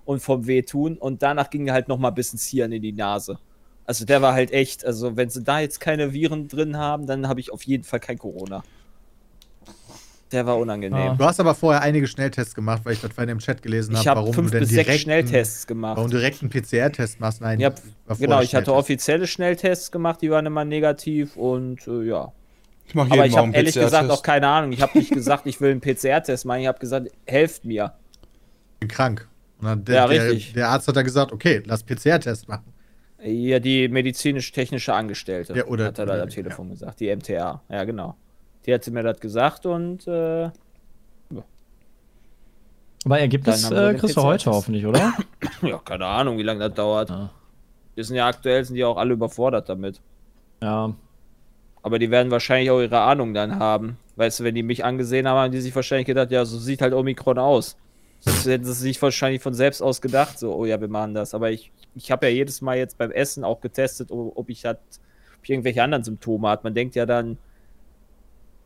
und vom Wehtun. Und danach ging er halt nochmal bis ins Hirn in die Nase. Also der war halt echt, also wenn sie da jetzt keine Viren drin haben, dann habe ich auf jeden Fall kein Corona. Der war unangenehm. Ah. Du hast aber vorher einige Schnelltests gemacht, weil ich das vorhin im Chat gelesen Ich habe, habe warum fünf du denn bis sechs Schnelltests gemacht. Warum direkt einen PCR-Test machst? Nein, Ja, war vorher genau, ich hatte offizielle Schnelltests gemacht, die waren immer negativ und äh, ja. Ich mache Aber ich habe ehrlich gesagt auch keine Ahnung. Ich habe nicht gesagt, ich will einen PCR-Test machen. Ich habe gesagt, helft mir. Ich bin krank. Und dann der, Ja, der, richtig. der Arzt hat dann gesagt, okay, lass PCR-Test machen. Ja, die medizinisch-technische Angestellte, Ja, oder- hat er da am Telefon gesagt. Die MTA, ja genau. Die hat mir das gesagt und äh, Aber Ergebnis äh, kriegst du heute hoffentlich, oder? [coughs] ja, keine Ahnung, wie lange das dauert. Ja. Wir sind ja aktuell, sind die auch alle überfordert damit. Ja. Aber die werden wahrscheinlich auch ihre Ahnung dann haben. Weißt du, wenn die mich angesehen haben, haben die sich wahrscheinlich gedacht, ja, so sieht halt Omikron aus. Das hätten sie sich wahrscheinlich von selbst aus gedacht, so, oh ja, wir machen das. Aber ich, ich habe ja jedes Mal jetzt beim Essen auch getestet, ob, ob ich hat, ob ich irgendwelche anderen Symptome hat. Man denkt ja dann,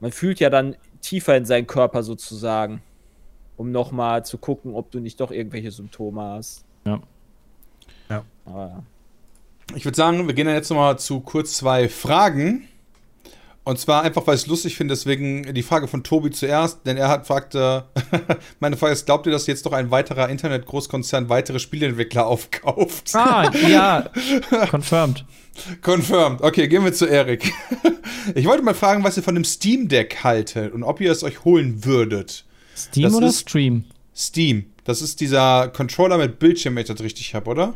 man fühlt ja dann tiefer in seinen Körper sozusagen, um nochmal zu gucken, ob du nicht doch irgendwelche Symptome hast. Ja. Ja. Aber ja. Ich würde sagen, wir gehen dann jetzt nochmal zu kurz zwei Fragen. Und zwar einfach, weil ich es lustig finde, deswegen die Frage von Tobi zuerst, denn er hat fragte, [laughs] meine Frage ist, glaubt ihr, dass jetzt doch ein weiterer Internet-Großkonzern weitere Spieleentwickler [laughs] aufkauft? Ah, ja. [laughs] Confirmed. Confirmed. Okay, gehen wir zu Erik. ich wollte mal fragen, was ihr von dem Steam Deck haltet und ob ihr es euch holen würdet. Steam Das oder ist- Stream? Steam. Das ist dieser Controller mit Bildschirm, wenn ich das richtig habe, oder?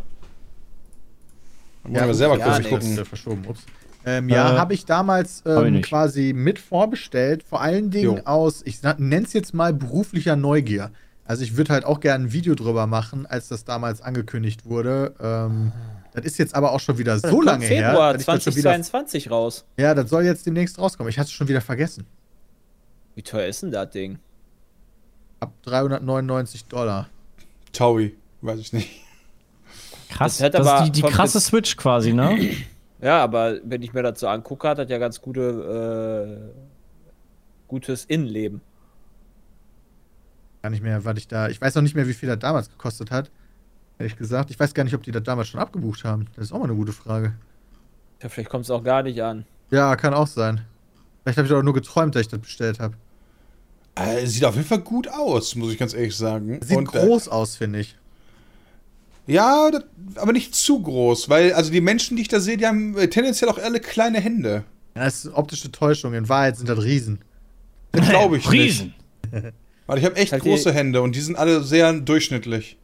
Da muss ich mal selber ja, kurz nee, gucken. Verschoben, ups. Ähm, ja, Äh, habe ich damals hab ich ähm, quasi mit vorbestellt. Vor allen Dingen Jo. aus, ich nenne es jetzt mal beruflicher Neugier. Also ich würde halt auch gerne ein Video drüber machen, als das damals angekündigt wurde. Ähm, das ist jetzt aber auch schon wieder so lange her. Februar schon wieder, 2022 raus. ja, das soll jetzt demnächst rauskommen. Ich hatte es schon wieder vergessen. Wie teuer ist denn das Ding? Ab 399 Dollar. Taui, weiß ich nicht. Krass. Das Das, aber ist die, die krasse Switch quasi, ne? [clears throat] Ja, aber wenn ich mir das so angucke, hat das ja ganz gute, äh, gutes Innenleben. Gar nicht mehr, was ich da. Ich weiß auch nicht mehr, wie viel das damals gekostet hat. Ehrlich gesagt. Ich weiß gar nicht, ob die das damals schon abgebucht haben. Das ist auch mal eine gute Frage. Ja, vielleicht kommt es auch gar nicht an. Ja, kann auch sein. Vielleicht habe ich auch nur geträumt, dass ich das bestellt habe. Äh, sieht auf jeden Fall gut aus, muss ich ganz ehrlich sagen. Sieht Und, äh, groß aus, finde ich. Ja, das, aber nicht zu groß, weil also die Menschen, die ich da sehe, die haben äh, tendenziell auch alle kleine Hände. Ja, das ist eine optische Täuschung. In Wahrheit sind das Riesen. Das glaube ich Riesen. nicht. Weil ich habe echt Halt große Hände und die sind alle sehr durchschnittlich.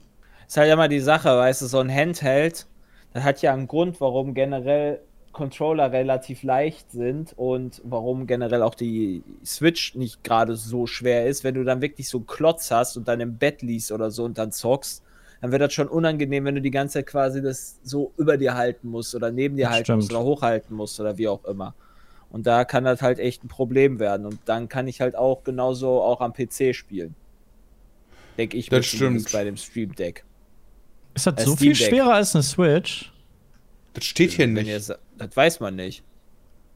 Ist halt immer die Sache, weißt du, so ein Handheld, das hat ja einen Grund, warum generell Controller relativ leicht sind und warum generell auch die Switch nicht gerade so schwer ist. Wenn du dann wirklich so einen Klotz hast und dann im Bett liest oder so und dann zockst, dann wird das schon unangenehm, wenn du die ganze Zeit quasi das so über dir halten musst oder neben dir Das halten stimmt. musst oder hochhalten musst oder wie auch immer. Und da kann das halt echt ein Problem werden. Und dann kann ich halt auch genauso auch am PC spielen. Denke ich Das stimmt. bei dem Stream Deck. Ist das Äh, so Steam viel Deck. schwerer als eine Switch? Das steht hier Wenn nicht. ihr das weiß man nicht.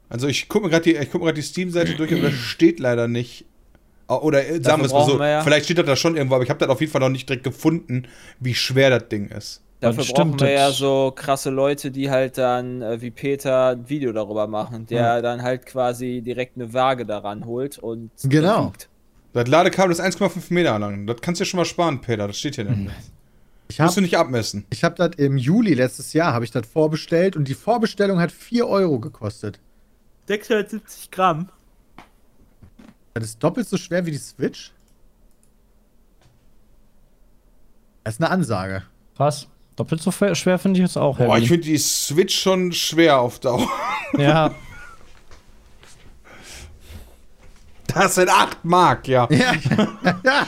Also ich gucke mir gerade die, ich guck die Steam-Seite durch, aber das [clears throat] steht leider nicht. Oder äh, sagen wir es mal so, ja- vielleicht steht das da schon irgendwo, aber ich habe das auf jeden Fall noch nicht direkt gefunden, wie schwer das Ding ist. Dafür Das brauchen wir ja so krasse Leute, die halt dann, äh, wie Peter, ein Video darüber machen, der dann halt quasi direkt eine Waage daran holt und Genau. wiegt. Das Ladekabel ist 1,5 Meter lang. Das kannst du dir schon mal sparen, Peter. Das steht hier nämlich. Ich Musst du habe nicht abmessen. ich hab das im Juli letztes Jahr, habe ich das vorbestellt und die Vorbestellung hat 4 Euro gekostet. 670 Gramm. Das ist doppelt so schwer wie die Switch. Das ist eine Ansage. Krass. Doppelt so schwer finde ich jetzt auch. Boah, heavy. ich finde die Switch schon schwer auf Dauer. [laughs] ja, Das sind 8 Mark, ja. Ja, [laughs] ja.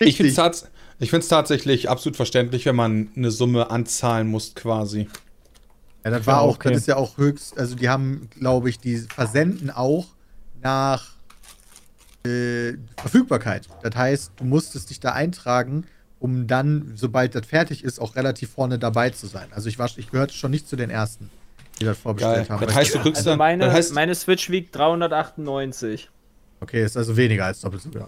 Ich finde es tats tatsächlich absolut verständlich, wenn man eine Summe anzahlen muss, quasi. Ja, das war auch, okay. das ist ja auch höchst, also die haben, glaube ich, die versenden auch nach äh, Verfügbarkeit. Das heißt, du musstest dich da eintragen, um dann, sobald das fertig ist, auch relativ vorne dabei zu sein. Also ich war, ich gehörte schon nicht zu den ersten, die das vorbestellt Geil. haben. Das heißt, du kriegst Also dann. meine, das heißt, meine Switch wiegt 398. okay, ist also weniger als doppelt so viel.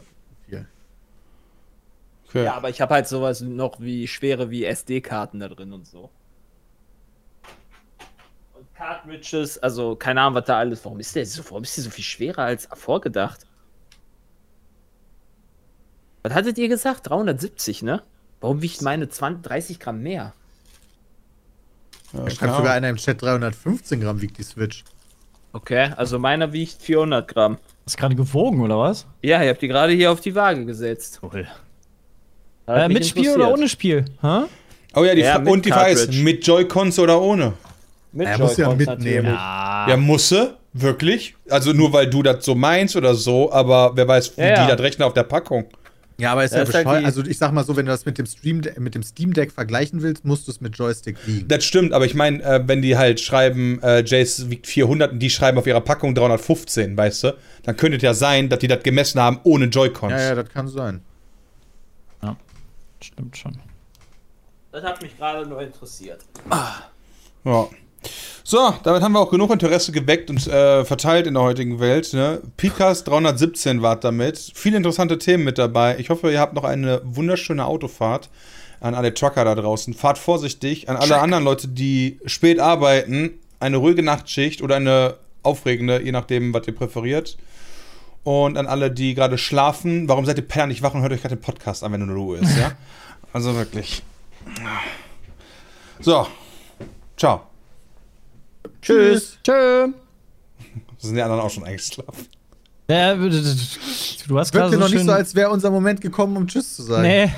okay. Ja, aber ich habe halt sowas noch wie schwere wie SD-Karten da drin und so. Und Cartridges, also keine Ahnung, was da alles. Warum ist der so, warum ist die so viel schwerer als vorgedacht? Was hattet ihr gesagt? 370, ne? Warum wiegt meine 20, 30 Gramm mehr? Ja, Da schreibt sogar einer im Chat 315 Gramm wiegt die Switch. Okay, also meiner wiegt 400 Gramm. ist gerade gewogen, oder was? Ja, ihr habt die gerade hier auf die Waage gesetzt. Cool. Äh, mit Spiel oder ohne Spiel? Hä? Oh ja, die Ja, und die Frage ist, mit Joy-Cons oder ohne? Mit Er muss ja Joy-Cons mitnehmen. natürlich. Ja, musse? Wirklich? Also nur weil du das so meinst oder so, aber wer weiß, wie Ja, ja. die das rechnen auf der Packung. Ja, aber ist ja ist halt bescheuert. die- also ich sag mal so, wenn du das mit dem Stream mit dem Steam Deck vergleichen willst, musst du es mit Joystick wiegen. Das stimmt, aber ich meine, äh, wenn die halt schreiben, äh, Jace wiegt 400 und die schreiben auf ihrer Packung 315, weißt du, dann könnte es ja sein, dass die das gemessen haben ohne Joy-Cons. Ja, ja, das kann sein. Stimmt schon. Das hat mich gerade nur interessiert. Ja. So, damit haben wir auch genug Interesse geweckt und äh, verteilt in der heutigen Welt. Ne? Picas 317 war damit. Viele interessante Themen mit dabei. Ich hoffe, ihr habt noch eine wunderschöne Autofahrt an alle Trucker da draußen. Fahrt vorsichtig. An alle anderen Leute, die spät arbeiten, eine ruhige Nachtschicht oder eine aufregende, je nachdem, was ihr präferiert. Und an alle, die gerade schlafen, warum seid ihr Penner nicht wach und hört euch gerade den Podcast an, wenn nur Ruhe ist, ja? [laughs] Also wirklich. So. Ciao. Tschüss. Tschö. Sind die anderen auch schon eingeschlafen? Ja, du hast Wirkt gerade dir so noch nicht so, als wäre unser Moment gekommen, um Tschüss zu sagen. nee.